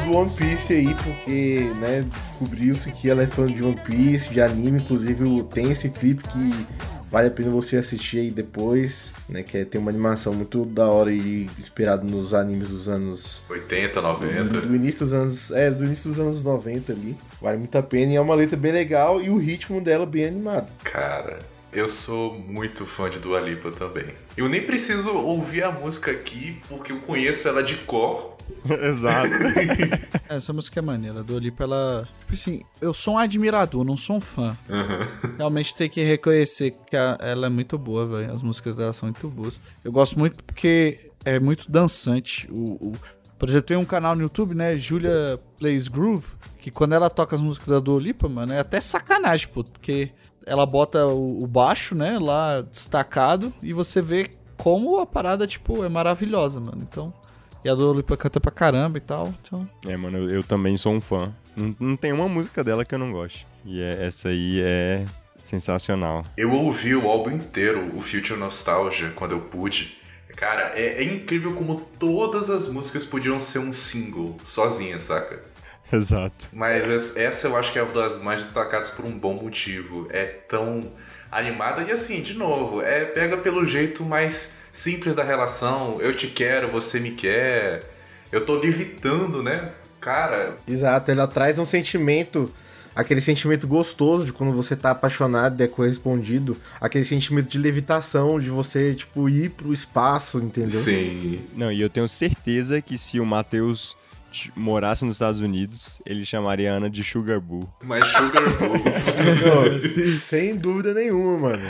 [SPEAKER 3] do One Piece aí, porque, né, descobriu-se que ela é fã de One Piece, de anime, inclusive tem esse clipe que vale a pena você assistir aí depois, né, que é, tem uma animação muito da hora e inspirado nos animes dos anos
[SPEAKER 5] 80,
[SPEAKER 3] do,
[SPEAKER 5] 90.
[SPEAKER 3] do início dos anos, é, do início dos anos 90 ali. Vale muito a pena e é uma letra bem legal e o ritmo dela bem animado.
[SPEAKER 5] Cara, eu sou muito fã de Dua Lipa também. Eu nem preciso ouvir a música aqui, porque eu conheço ela de cor. [LAUGHS]
[SPEAKER 4] Exato. [LAUGHS]
[SPEAKER 2] Essa música é maneira. A Dua Lipa, ela... Tipo assim, eu sou um admirador, não sou um fã. Realmente tem que reconhecer que a- ela é muito boa, velho. As músicas dela são muito boas. Eu gosto muito porque é muito dançante. O, o- Por exemplo, tem um canal no YouTube, né? Julia Plays Groove, que quando ela toca as músicas da Dua Lipa, mano, é até sacanagem, pô. Porque ela bota o, o baixo, né, lá destacado, e você vê como a parada, tipo, é maravilhosa, mano. Então... E a Dua Lipa canta pra caramba e tal, então...
[SPEAKER 4] é, mano, eu, eu também sou um fã. Não, não tem uma música dela que eu não goste. E é- essa aí é sensacional.
[SPEAKER 5] Eu ouvi o álbum inteiro, o Future Nostalgia, quando eu pude. Cara, é, é incrível como todas as músicas podiam ser um single, sozinha, saca? [LAUGHS]
[SPEAKER 4] Exato.
[SPEAKER 5] Mas es- essa eu acho que é uma das mais destacadas por um bom motivo. É tão animada e assim, de novo, é pega pelo jeito mais simples da relação. Eu te quero, você me quer. Eu tô levitando, né? Cara,
[SPEAKER 3] Exato, ela traz um sentimento, aquele sentimento gostoso de quando você tá apaixonado e é correspondido, aquele sentimento de levitação, de você, tipo, ir pro espaço, entendeu?
[SPEAKER 5] sim.
[SPEAKER 4] Não, e eu tenho certeza que se o Matheus morasse nos Estados Unidos, ele chamaria a Ana de Sugar Boo.
[SPEAKER 5] Mas Sugar Boo.
[SPEAKER 3] Se- sem dúvida nenhuma, mano.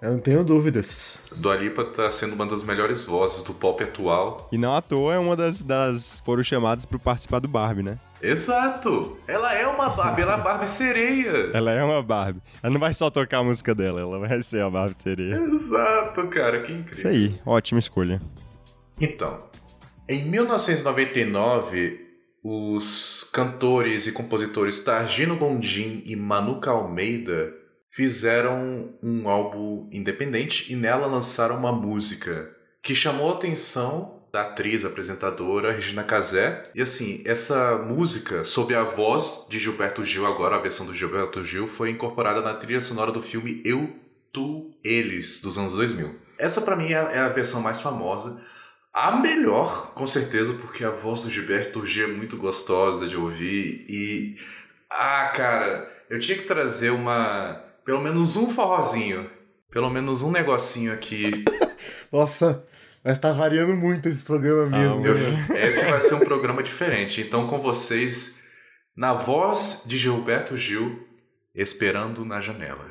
[SPEAKER 3] Eu não tenho dúvidas.
[SPEAKER 5] Dua Lipa tá sendo uma das melhores vozes do pop atual.
[SPEAKER 4] E não à toa é uma das, das foram chamadas para participar do Barbie, né?
[SPEAKER 5] Exato! Ela é uma Barbie, ela é a Barbie sereia.
[SPEAKER 4] Ela é uma Barbie. Ela não vai só tocar a música dela, ela vai ser a Barbie sereia.
[SPEAKER 5] Exato, cara, que incrível.
[SPEAKER 4] Isso aí, ótima escolha.
[SPEAKER 5] Então, em 1999, os cantores e compositores Targino Gondim e Manuka Almeida fizeram um álbum independente e nela lançaram uma música que chamou a atenção da atriz apresentadora Regina Casé. E assim, essa música, sob a voz de Gilberto Gil, agora a versão do Gilberto Gil, foi incorporada na trilha sonora do filme Eu, Tu, Eles, dos anos 2000. Essa pra mim é é a versão mais famosa. A melhor, com certeza, porque a voz do Gilberto Gil é muito gostosa de ouvir e. Ah, cara, eu tinha que trazer uma. Pelo menos um forrozinho. Pelo menos um negocinho aqui. [LAUGHS]
[SPEAKER 3] Nossa, mas tá variando muito esse programa mesmo.
[SPEAKER 5] Eu-
[SPEAKER 3] né?
[SPEAKER 5] esse vai ser um programa diferente. Então, com vocês, na voz de Gilberto Gil, Esperando na Janela.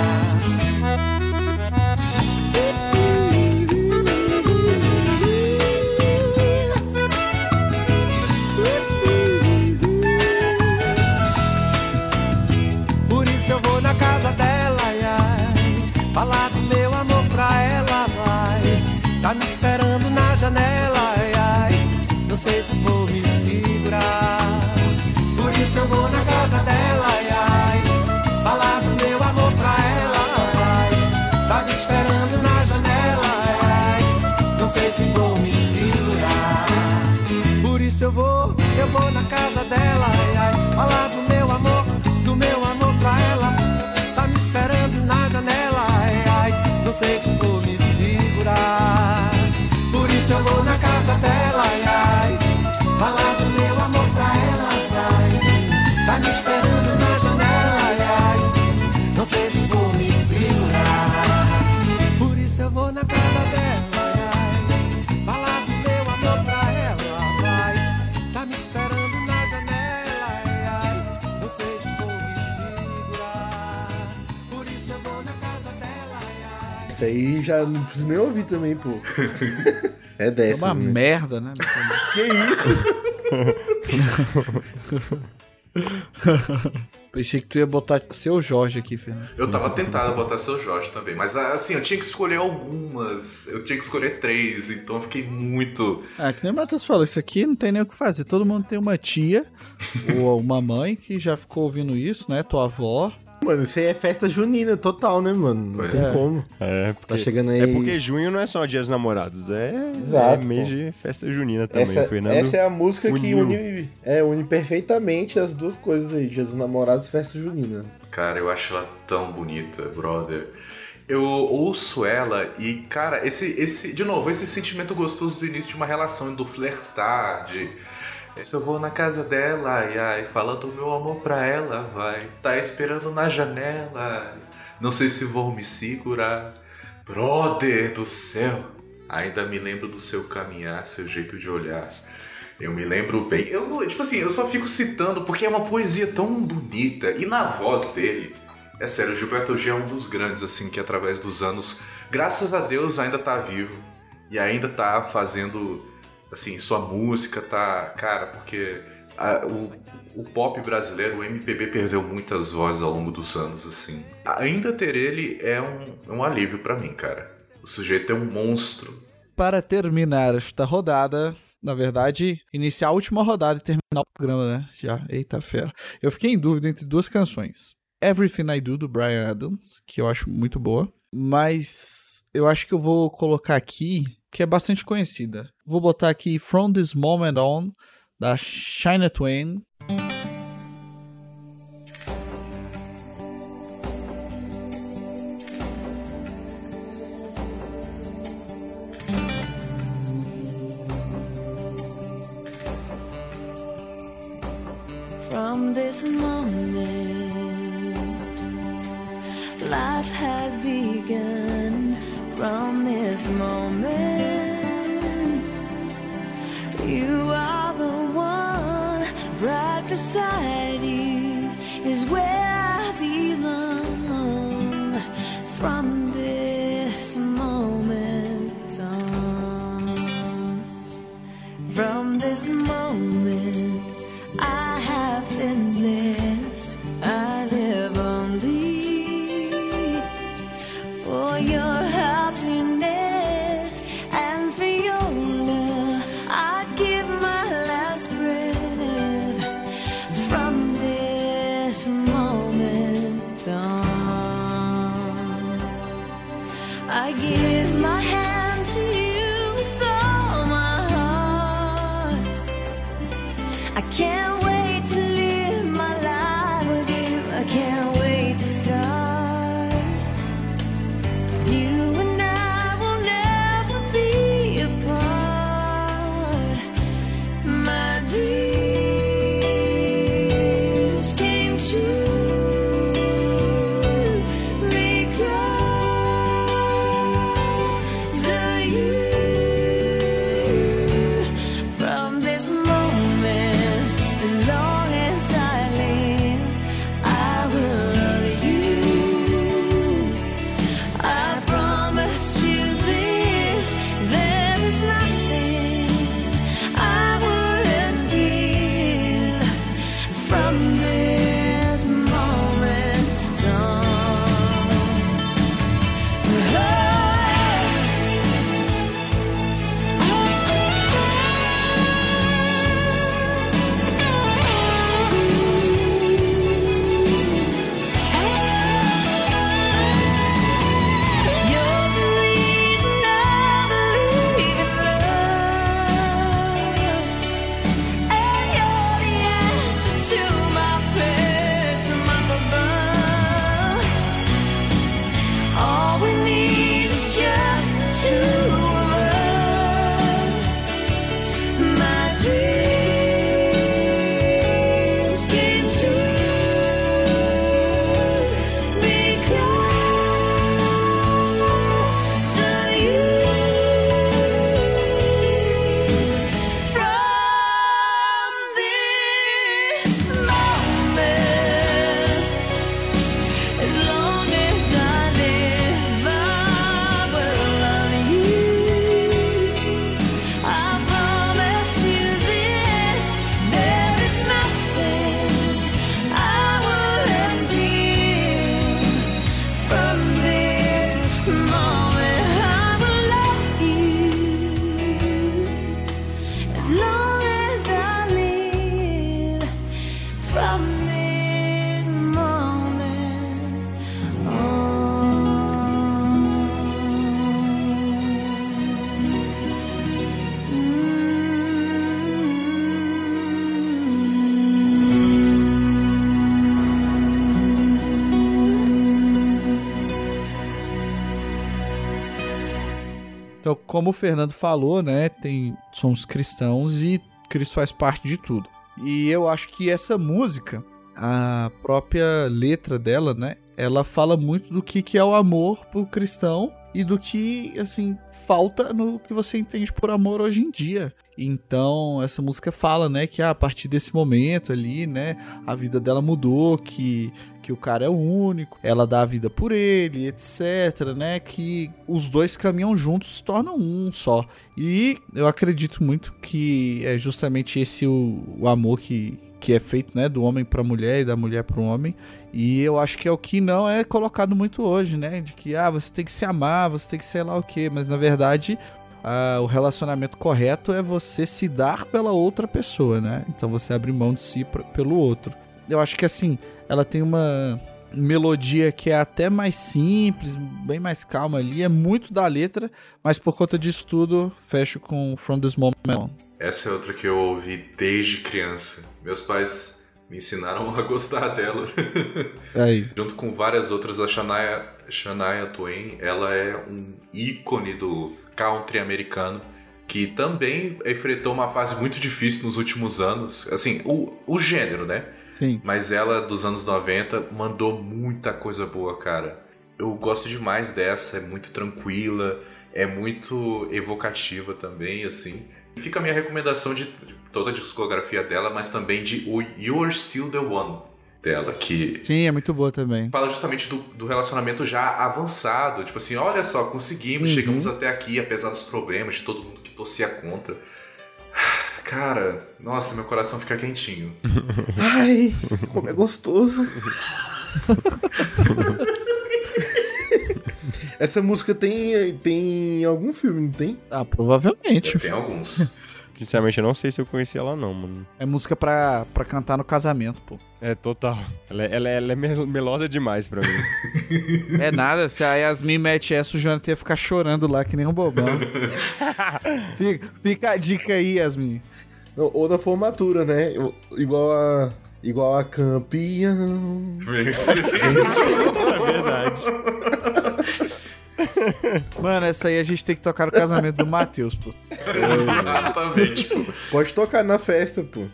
[SPEAKER 8] Falar do meu amor pra ela, vai. Tá me esperando na janela, ai, ai. Não sei se vou me segurar. Por isso eu vou na casa dela, ai, ai. Falar do meu amor pra ela, vai. Tá me esperando na janela, ai, ai. Não sei se vou me segurar. Por isso eu vou na casa dela, ai, ai. Isso
[SPEAKER 3] aí já não preciso nem ouvir também, pô. É [LAUGHS]
[SPEAKER 2] É
[SPEAKER 3] dessas,
[SPEAKER 2] uma
[SPEAKER 3] né?
[SPEAKER 2] merda, né?
[SPEAKER 3] Que isso?
[SPEAKER 2] Pensei que tu ia botar seu Jorge aqui, Fernando.
[SPEAKER 5] Eu tava tentado botar seu Jorge também, mas assim, eu tinha que escolher algumas. Eu tinha que escolher três, então eu fiquei muito.
[SPEAKER 2] Ah, que nem o Matheus falou, isso aqui não tem nem o que fazer. Todo mundo tem uma tia ou uma mãe que já ficou ouvindo isso, né? Tua avó.
[SPEAKER 3] Mano, isso aí é festa junina total, né, mano? Não
[SPEAKER 5] Pois
[SPEAKER 3] tem
[SPEAKER 2] é.
[SPEAKER 3] como.
[SPEAKER 4] É, porque,
[SPEAKER 3] Tá chegando aí.
[SPEAKER 4] é porque junho não é só dia dos namorados, é,
[SPEAKER 3] Exato,
[SPEAKER 4] é mês
[SPEAKER 3] pô.
[SPEAKER 4] de festa junina também.
[SPEAKER 3] Essa,
[SPEAKER 4] Fernando
[SPEAKER 3] essa é a música que
[SPEAKER 4] uniu.
[SPEAKER 3] une, é, une perfeitamente as duas coisas aí, Dia dos Namorados e Festa Junina.
[SPEAKER 5] Cara, eu acho ela tão bonita, brother. Eu ouço ela e, cara, esse, esse. De novo, esse sentimento gostoso do início de uma relação, do flertar, de. Se eu vou na casa dela, ai, ai, falando o meu amor pra ela, vai. Tá esperando na janela. Não sei se vou me segurar. Brother do céu! Ainda me lembro do seu caminhar, seu jeito de olhar. Eu me lembro bem. Eu, tipo assim, eu só fico citando porque é uma poesia tão bonita. E na voz dele. É sério, o Gilberto Gil é um dos grandes, assim, que através dos anos, graças a Deus, ainda tá vivo. E ainda tá fazendo, assim, sua música tá. Cara, porque a- o, o pop brasileiro, o MPB perdeu muitas vozes ao longo dos anos, assim. Ainda ter ele é um, um alívio pra mim, cara. O sujeito é um monstro.
[SPEAKER 2] Para terminar esta rodada, na verdade, iniciar a última rodada e terminar o programa, né? Já, eita ferro. Eu fiquei em dúvida entre duas canções. Everything I Do, do Brian Adams, que eu acho muito boa. Mas eu acho que eu vou colocar aqui, que é bastante conhecida. Vou botar aqui From This Moment On, da Shania Twain.
[SPEAKER 11] From this moment, life has begun. From this moment,
[SPEAKER 2] como o Fernando falou, né, tem somos cristãos e Cristo faz parte de tudo. E eu acho que essa música, a própria letra dela, né, ela fala muito do que, que é o amor pro cristão e do que, assim, falta no que você entende por amor hoje em dia. Então, essa música fala, né, que ah, a partir desse momento ali, né, a vida dela mudou, que, que o cara é o único, ela dá a vida por ele, etc, né, que os dois caminham juntos, se tornam um só. E eu acredito muito que é justamente esse o, o amor que, que é feito, né, do homem para mulher e da mulher para o homem. E eu acho que é o que não é colocado muito hoje, né, de que ah, você tem que se amar, você tem que sei lá o quê, mas na verdade ah, o relacionamento correto é você se dar pela outra pessoa, né? Então você abre mão de si pra, pelo outro. Eu acho que assim, ela tem uma melodia que é até mais simples, bem mais calma ali, é muito da letra, mas por conta disso tudo, fecho com From This Moment On.
[SPEAKER 5] Essa é outra que eu ouvi desde criança. Meus pais me ensinaram a gostar dela. [LAUGHS]
[SPEAKER 2] Aí.
[SPEAKER 5] Junto com várias outras, a Shania, Shania Twain, ela é um ícone do country americano que também enfrentou uma fase muito difícil nos últimos anos. Assim, o, o gênero, né?
[SPEAKER 2] Sim.
[SPEAKER 5] Mas ela, dos anos 90, mandou muita coisa boa, cara. Eu gosto demais dessa, é muito tranquila, é muito evocativa também, assim. Fica a minha recomendação de toda a discografia dela, mas também de o You're Still the One dela, que
[SPEAKER 2] Sim, é muito boa também.
[SPEAKER 5] fala justamente do, do relacionamento já avançado. Tipo assim, olha só, conseguimos,
[SPEAKER 2] Uhum.
[SPEAKER 5] chegamos até aqui, apesar dos problemas, de todo mundo que torcia contra. Cara, nossa, meu coração fica quentinho.
[SPEAKER 3] Ai, como é gostoso. Essa música tem, tem algum filme, não tem?
[SPEAKER 2] Ah, provavelmente.
[SPEAKER 5] Tem alguns. [LAUGHS]
[SPEAKER 12] Sinceramente, eu não sei se eu conheci ela não, mano.
[SPEAKER 2] É música pra, pra cantar no casamento, pô.
[SPEAKER 12] É total. Ela, é- ela, é- ela é mel- melosa demais pra mim.
[SPEAKER 2] É nada, se a Yasmin mete essa, o Jonathan ia ficar chorando lá que nem um bobão. [LAUGHS] fica, fica a dica aí, Yasmin.
[SPEAKER 3] Ou ou na formatura, né? Igual a. Igual a campeão.
[SPEAKER 12] é verdade.
[SPEAKER 2] Mano, essa aí a gente tem que tocar no casamento do Matheus, pô.
[SPEAKER 5] Exatamente, pô.
[SPEAKER 3] Pode tocar na festa, pô.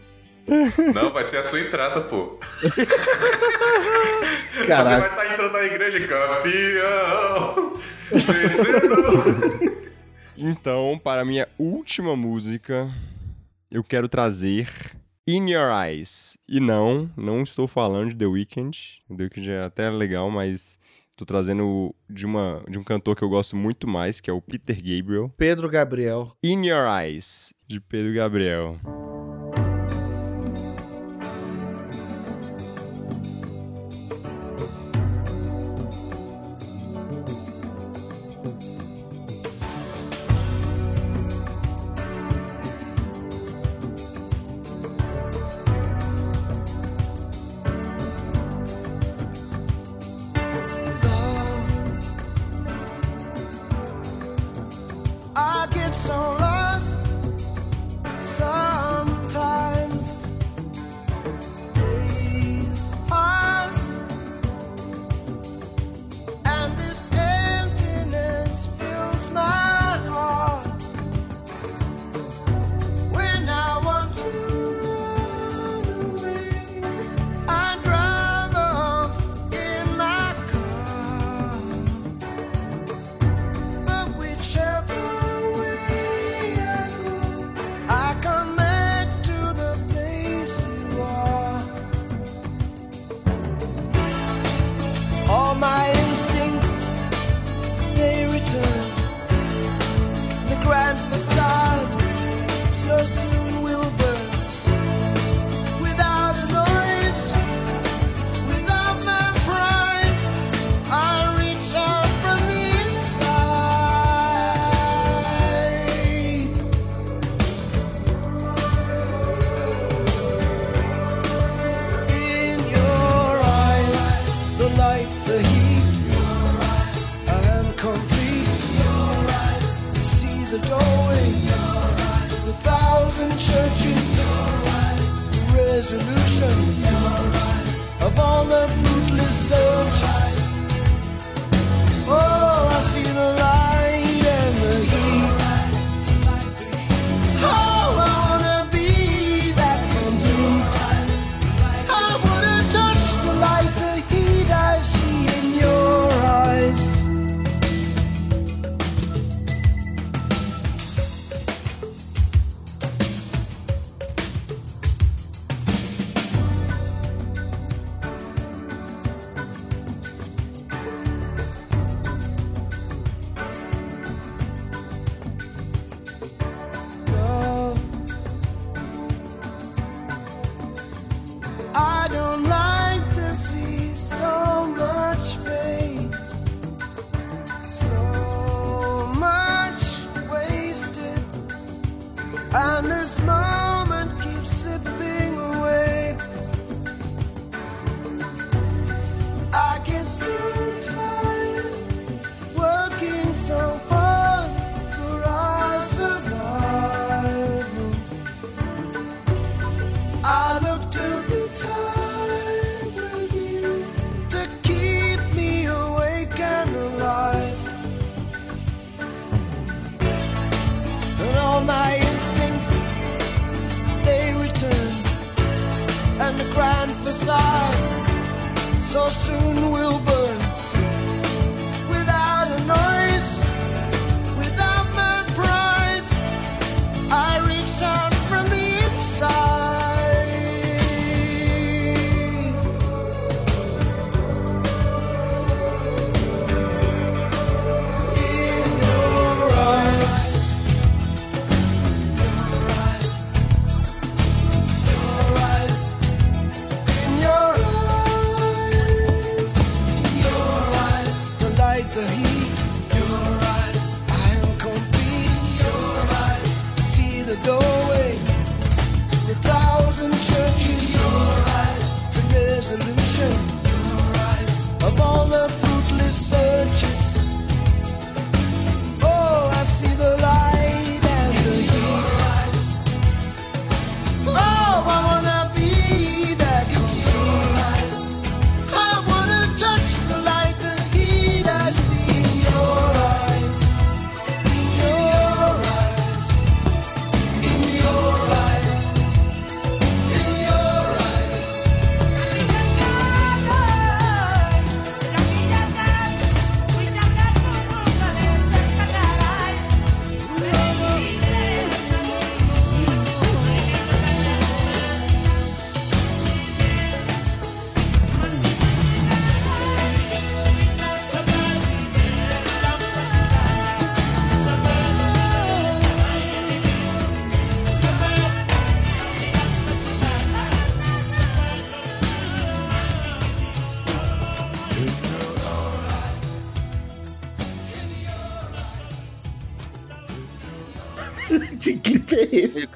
[SPEAKER 5] Não, vai ser a sua entrada, pô. Você
[SPEAKER 3] Caraca.
[SPEAKER 5] vai estar entrando na igreja, campeão. Vencedor.
[SPEAKER 12] Então, para a minha última música, eu quero trazer In Your Eyes. E não, não estou falando de The Weeknd. The Weeknd é até legal, mas estou trazendo de, uma, de um cantor que eu gosto muito mais, que é o Peter Gabriel.
[SPEAKER 2] Pedro Gabriel.
[SPEAKER 12] In Your Eyes, de Pedro Gabriel.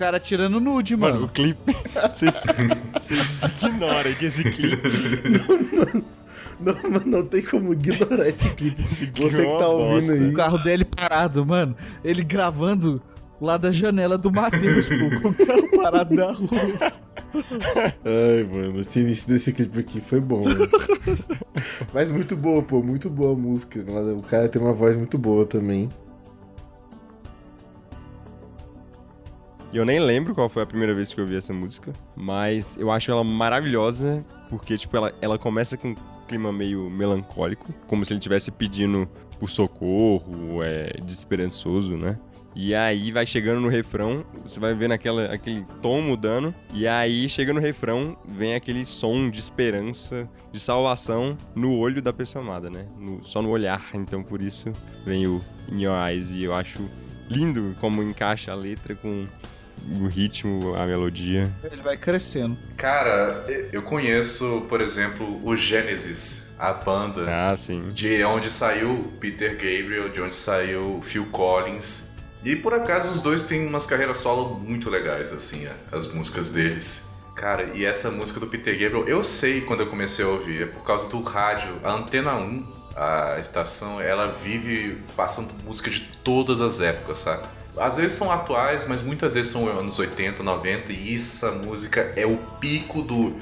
[SPEAKER 2] Cara tirando nude,
[SPEAKER 4] Mano,
[SPEAKER 2] mano.
[SPEAKER 4] o clipe. [LAUGHS] Vocês ignoram que esse clipe.
[SPEAKER 3] Não, mas não tem como ignorar esse clipe.
[SPEAKER 4] clipe
[SPEAKER 3] Você
[SPEAKER 4] é
[SPEAKER 3] que tá ouvindo
[SPEAKER 4] bosta.
[SPEAKER 3] aí.
[SPEAKER 2] O carro dele parado, mano. Ele gravando lá da janela do Matheus, pô. [LAUGHS] Com o carro parado na rua.
[SPEAKER 3] Ai, mano, esse início desse clipe aqui foi bom, mano. [LAUGHS] Mas muito boa, pô, muito boa a música. O cara tem uma voz muito boa também.
[SPEAKER 4] E eu nem lembro qual foi a primeira vez que eu ouvi essa música, mas eu acho ela maravilhosa, porque, tipo, ela, ela começa com um clima meio melancólico, como se ele estivesse pedindo por socorro, é, desesperançoso, né? E aí vai chegando no refrão, você vai vendo aquela, aquele tom mudando, e aí chega no refrão, vem aquele som de esperança, de salvação no olho da pessoa amada, né? No- só no olhar, então por isso vem o In Your Eyes, e eu acho lindo como encaixa a letra com o ritmo, a melodia.
[SPEAKER 2] Ele vai crescendo.
[SPEAKER 5] Cara, eu conheço, por exemplo, o Genesis, a banda
[SPEAKER 4] Ah, sim.
[SPEAKER 5] de onde saiu Peter Gabriel, de onde saiu Phil Collins. E por acaso os dois têm umas carreiras solo muito legais, assim, as músicas deles. Cara, e essa música do Peter Gabriel, eu sei quando eu comecei a ouvir, é por causa do rádio. A Antena 1, a estação, ela vive passando música de todas as épocas, sabe? Às vezes são atuais, mas muitas vezes são anos 80, 90, e essa música é o pico do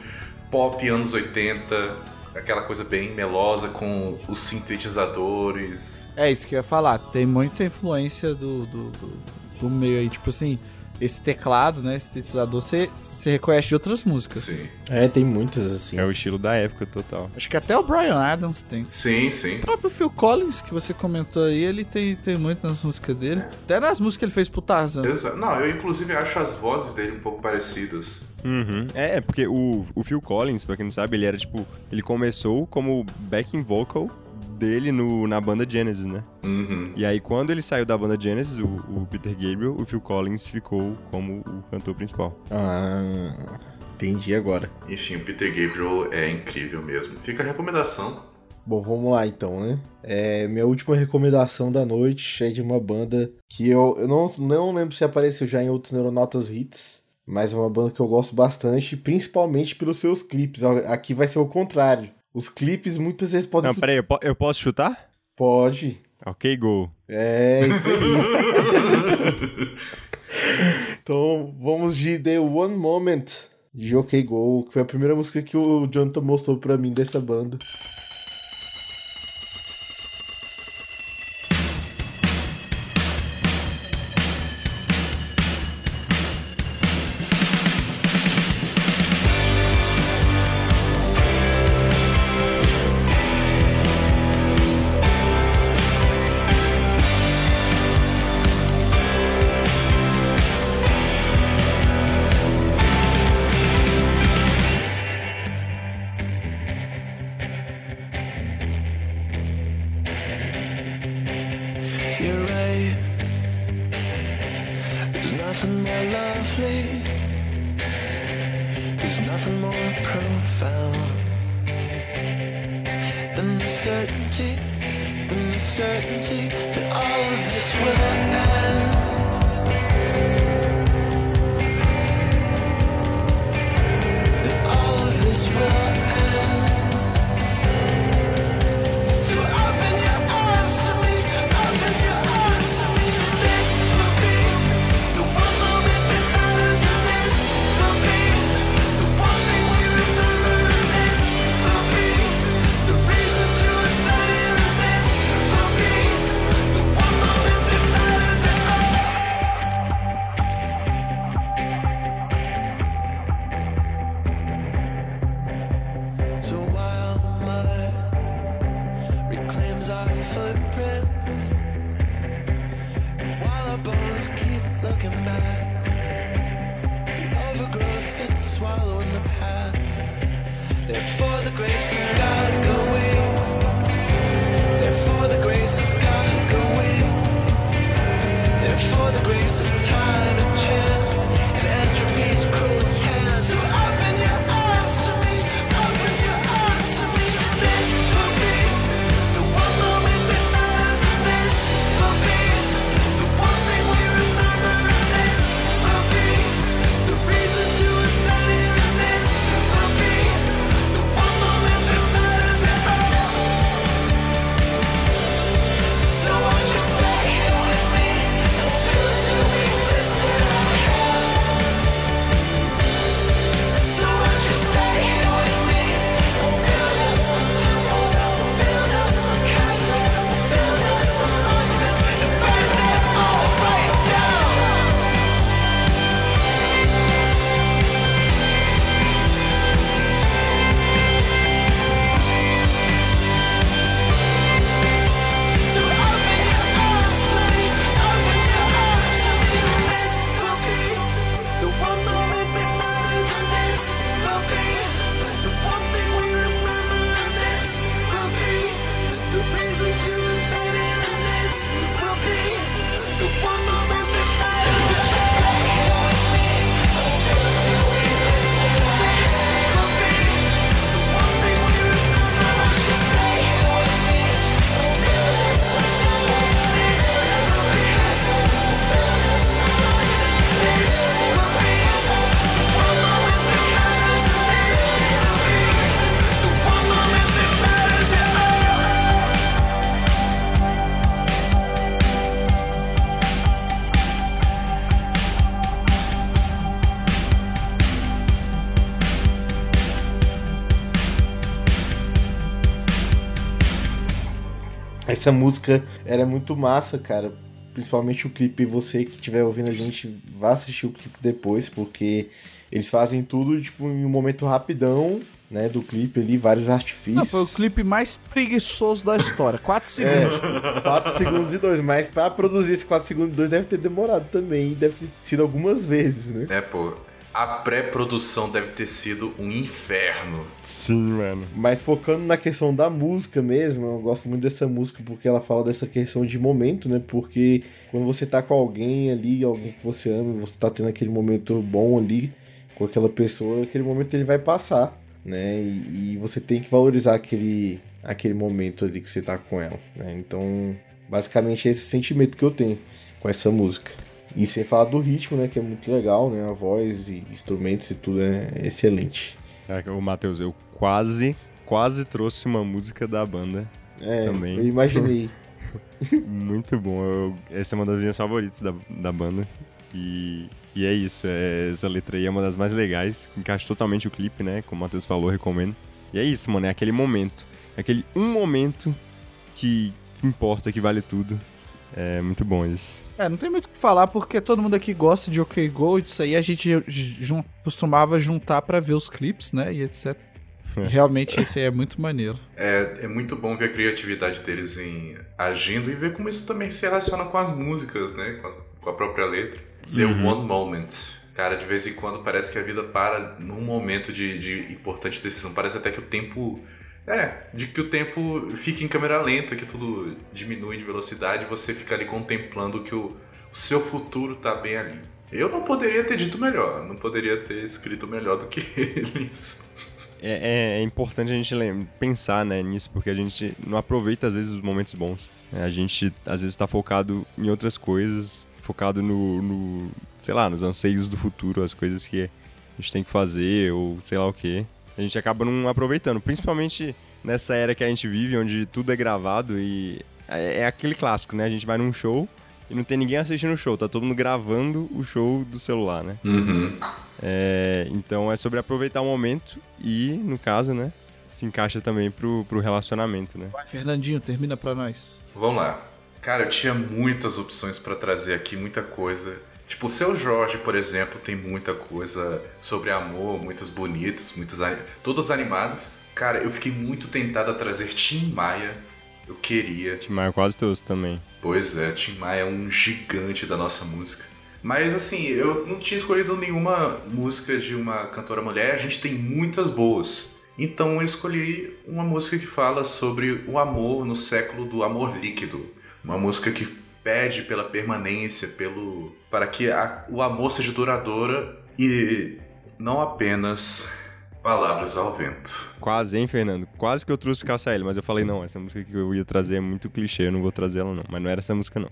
[SPEAKER 5] pop anos 80, aquela coisa bem melosa com os sintetizadores.
[SPEAKER 2] É isso que eu ia falar. Tem muita influência do, do, do, do meio aí. Tipo assim, esse teclado, né? Esse sintetizador, você você reconhece de outras músicas.
[SPEAKER 5] Sim.
[SPEAKER 3] É, tem muitas, assim.
[SPEAKER 4] É o estilo da época total.
[SPEAKER 2] Acho que até o Brian Adams tem.
[SPEAKER 5] Sim, sim.
[SPEAKER 2] O próprio Phil Collins, que você comentou aí, ele tem, tem muito nas músicas dele. Até nas músicas que ele fez pro Tarzan.
[SPEAKER 5] Exa- Não, eu inclusive acho as vozes dele um pouco parecidas.
[SPEAKER 4] Uhum. É, é porque o, o Phil Collins, pra quem não sabe, ele era tipo. Ele começou como backing vocal dele no, na banda Genesis, né?
[SPEAKER 5] Uhum.
[SPEAKER 4] E aí, quando ele saiu da banda Genesis, o, o Peter Gabriel, o Phil Collins ficou como o cantor principal.
[SPEAKER 3] Ah, entendi agora.
[SPEAKER 5] Enfim, o Peter Gabriel é incrível mesmo. Fica a recomendação.
[SPEAKER 3] Bom, vamos lá então, né? É, minha última recomendação da noite é de uma banda que eu, eu não, não lembro se apareceu já em outros Neuronautas Hits, mas é uma banda que eu gosto bastante, principalmente pelos seus clipes. Aqui vai ser o contrário. Os clipes muitas vezes podem
[SPEAKER 4] Não,
[SPEAKER 3] ser...
[SPEAKER 4] peraí, eu, po- eu posso chutar?
[SPEAKER 3] Pode.
[SPEAKER 4] Ok, go.
[SPEAKER 3] É, isso aí. [LAUGHS] então, vamos de The One Moment de OK Go, que foi a primeira música que o Jonathan mostrou pra mim dessa banda.
[SPEAKER 10] So while the mud reclaims our footprints, while our bones keep looking back, the overgrowth that's swallowing the path. Therefore, the grace of God go away. Therefore, the grace of God go away. Therefore, the grace of time and chance
[SPEAKER 3] Essa música era muito massa, cara. Principalmente o clipe. Você que estiver ouvindo a gente, vá assistir o clipe depois, porque eles fazem tudo tipo, em um momento rapidão, né? Do clipe ali, vários
[SPEAKER 2] Não,
[SPEAKER 3] artifícios.
[SPEAKER 2] foi o clipe mais preguiçoso da história. 4
[SPEAKER 3] É,
[SPEAKER 2] segundos.
[SPEAKER 3] 4 segundos e 2, mas pra produzir esse 4 segundos e 2 deve ter demorado também, e deve ter sido algumas vezes, né?
[SPEAKER 5] É, pô. A pré-produção deve ter sido um inferno.
[SPEAKER 12] Sim, mano.
[SPEAKER 3] Mas focando na questão da música mesmo, eu gosto muito dessa música porque ela fala dessa questão de momento, né? Porque quando você tá com alguém ali, alguém que você ama, você tá tendo aquele momento bom ali com aquela pessoa, aquele momento ele vai passar, né? E, e você tem que valorizar aquele, aquele momento ali que você tá com ela, né? Então, basicamente é esse sentimento que eu tenho com essa música. E sem falar do ritmo, né? Que é muito legal, né? A voz e instrumentos e tudo é excelente.
[SPEAKER 12] É, Ô, Matheus, eu quase, quase trouxe uma música da banda.
[SPEAKER 3] É,
[SPEAKER 12] Também.
[SPEAKER 3] eu imaginei. [LAUGHS]
[SPEAKER 12] Muito bom. Eu- essa é uma das minhas favoritas da, da banda. E, e é isso. é- essa letra aí é uma das mais legais. Encaixa totalmente o clipe, né? Como o Matheus falou, recomendo. E é isso, mano. É aquele momento. É aquele um momento que, que importa, que vale tudo. É muito bom isso.
[SPEAKER 2] É, não tem muito o que falar porque todo mundo aqui gosta de OK Go, isso aí a gente jun- costumava juntar pra ver os clipes, né, e etc. E Realmente esse aí é muito maneiro.
[SPEAKER 5] É, é muito bom ver a criatividade deles em agindo e ver como isso também se relaciona com as músicas, né? Com a, com a própria letra. The One Moment. Cara, de vez em quando parece que a vida para num momento de, de importante decisão. Parece até que o tempo. É, de que o tempo fica em câmera lenta, que tudo diminui de velocidade você fica ali contemplando que o, o seu futuro tá bem ali. Eu não poderia ter dito melhor, não poderia ter escrito melhor do que [LAUGHS] eles.
[SPEAKER 4] é, é- é importante a gente pensar né, nisso, porque a gente não aproveita às vezes os momentos bons. né? A gente às vezes está focado em outras coisas, focado no, no, sei lá, nos anseios do futuro, as coisas que a gente tem que fazer, ou sei lá o que. A gente acaba não aproveitando, principalmente nessa era que a gente vive, onde tudo é gravado e é, é aquele clássico, né? A gente vai num show e não tem ninguém assistindo o show, tá todo mundo gravando o show do celular, né?
[SPEAKER 5] Uhum.
[SPEAKER 4] É, então é sobre aproveitar o momento e, no caso, né, se encaixa também pro, pro relacionamento, né?
[SPEAKER 2] Vai, Fernandinho, termina pra nós.
[SPEAKER 5] Vamos lá. Cara, eu tinha muitas opções pra trazer aqui, muita coisa. Tipo, o Seu Jorge, por exemplo, tem muita coisa sobre amor, muitas bonitas, muitas todas animadas. Cara, eu fiquei muito tentado a trazer Tim Maia. Eu queria.
[SPEAKER 4] Tim Maia quase todos também.
[SPEAKER 5] Pois é, Tim Maia é um gigante da nossa música. Mas assim, eu não tinha escolhido nenhuma música de uma cantora mulher, a gente tem muitas boas. Então eu escolhi uma música que fala sobre o amor no século do amor líquido. Uma música que pede pela permanência, pelo para que a- o amor seja duradoura e não apenas palavras ao vento.
[SPEAKER 4] Quase, hein, Fernando? Quase que eu trouxe KSL, mas eu falei, não, essa música que eu ia trazer é muito clichê, eu não vou trazer ela não. Mas não era essa música, não.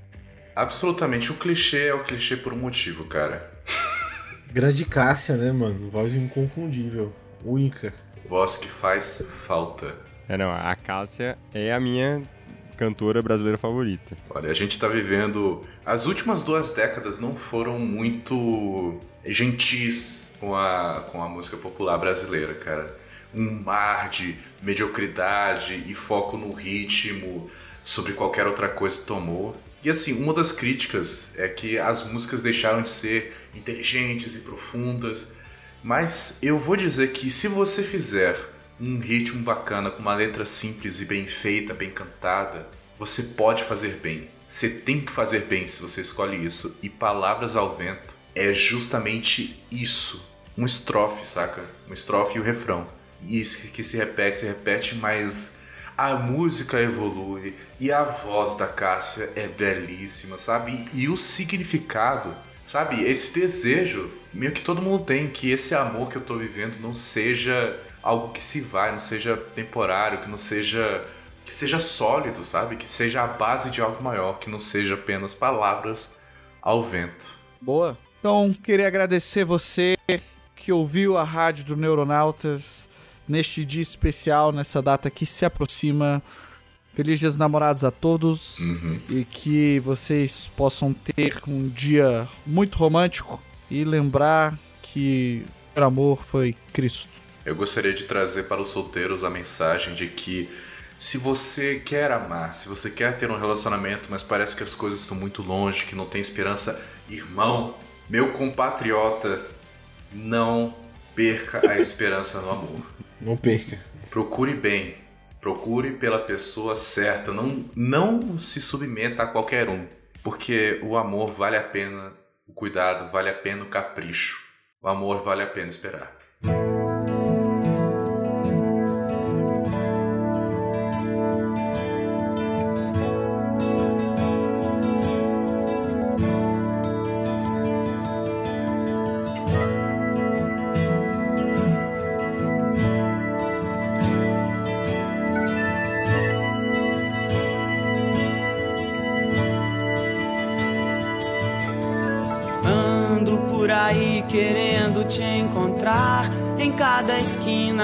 [SPEAKER 5] Absolutamente, o clichê é o clichê por um motivo, cara.
[SPEAKER 3] Grande Cássia, né, mano? Voz inconfundível. Única.
[SPEAKER 5] Voz que faz falta.
[SPEAKER 4] É, não, a Cássia é a minha cantora brasileira favorita.
[SPEAKER 5] Olha, a gente tá vivendo. As últimas duas décadas não foram muito gentis com a, com a música popular brasileira, cara. Um mar de mediocridade e foco no ritmo sobre qualquer outra coisa tomou. E assim, uma das críticas é que as músicas deixaram de ser inteligentes e profundas. Mas eu vou dizer que se você fizer um ritmo bacana, com uma letra simples e bem feita, bem cantada, você pode fazer bem. Você tem que fazer bem se você escolhe isso. E Palavras ao Vento é justamente isso. Um estrofe, saca? Um estrofe e o refrão. E isso que se repete, se repete, mas a música evolui e a voz da Cássia é belíssima, sabe? E o significado, sabe? Esse desejo, meio que todo mundo tem, que esse amor que eu tô vivendo não seja algo que se vai, não seja temporário, que não seja que seja sólido, sabe? Que seja a base de algo maior, que não seja apenas palavras ao vento.
[SPEAKER 2] Boa. Então, queria agradecer você que ouviu a rádio do Neuronautas neste dia especial, nessa data que se aproxima. Feliz Dia dos Namorados a todos
[SPEAKER 5] Uhum.
[SPEAKER 2] e que vocês possam ter um dia muito romântico e lembrar que o amor foi Cristo.
[SPEAKER 5] Eu gostaria de trazer para os solteiros a mensagem de que se você quer amar, se você quer ter um relacionamento, mas parece que as coisas estão muito longe, que não tem esperança, irmão, meu compatriota, não perca a esperança no amor.
[SPEAKER 3] Não perca.
[SPEAKER 5] Procure bem, procure pela pessoa certa, não, não se submeta a qualquer um, porque o amor vale a pena o cuidado, vale a pena o capricho, o amor vale a pena esperar.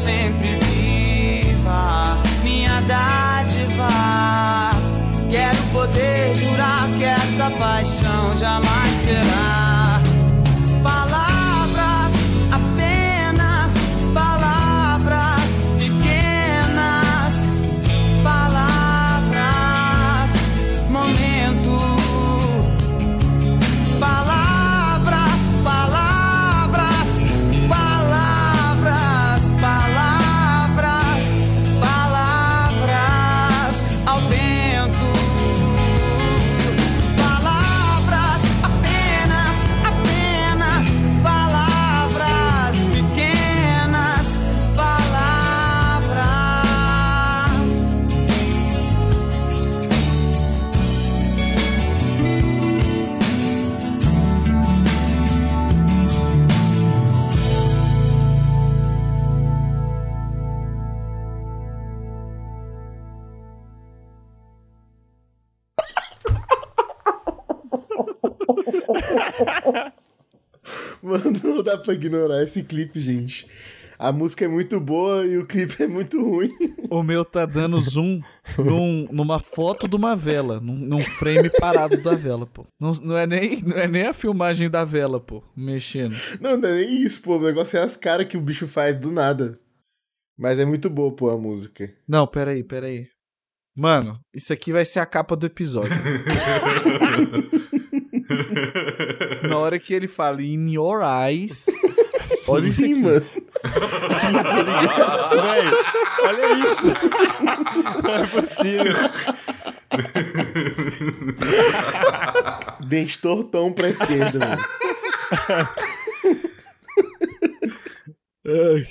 [SPEAKER 13] Sempre
[SPEAKER 3] pra ignorar esse clipe, gente. A música é muito boa e o clipe é muito ruim.
[SPEAKER 2] O meu tá dando zoom num- numa foto de uma vela, num, num frame parado da vela, pô. Não, não, é nem, não é nem a filmagem da vela, pô, mexendo.
[SPEAKER 3] Não, não é nem isso, pô. O negócio é as caras que o bicho faz do nada. Mas é muito boa, pô, a música.
[SPEAKER 2] Não, peraí, peraí. Mano, isso aqui vai ser a capa do episódio. [LAUGHS] Na hora que ele fala in your eyes. [LAUGHS] Olha isso
[SPEAKER 3] Sim,
[SPEAKER 2] aqui.
[SPEAKER 3] mano. [LAUGHS]
[SPEAKER 4] Véi, olha isso. Não é possível.
[SPEAKER 3] Dente tortão pra esquerda, mano.
[SPEAKER 2] Ai.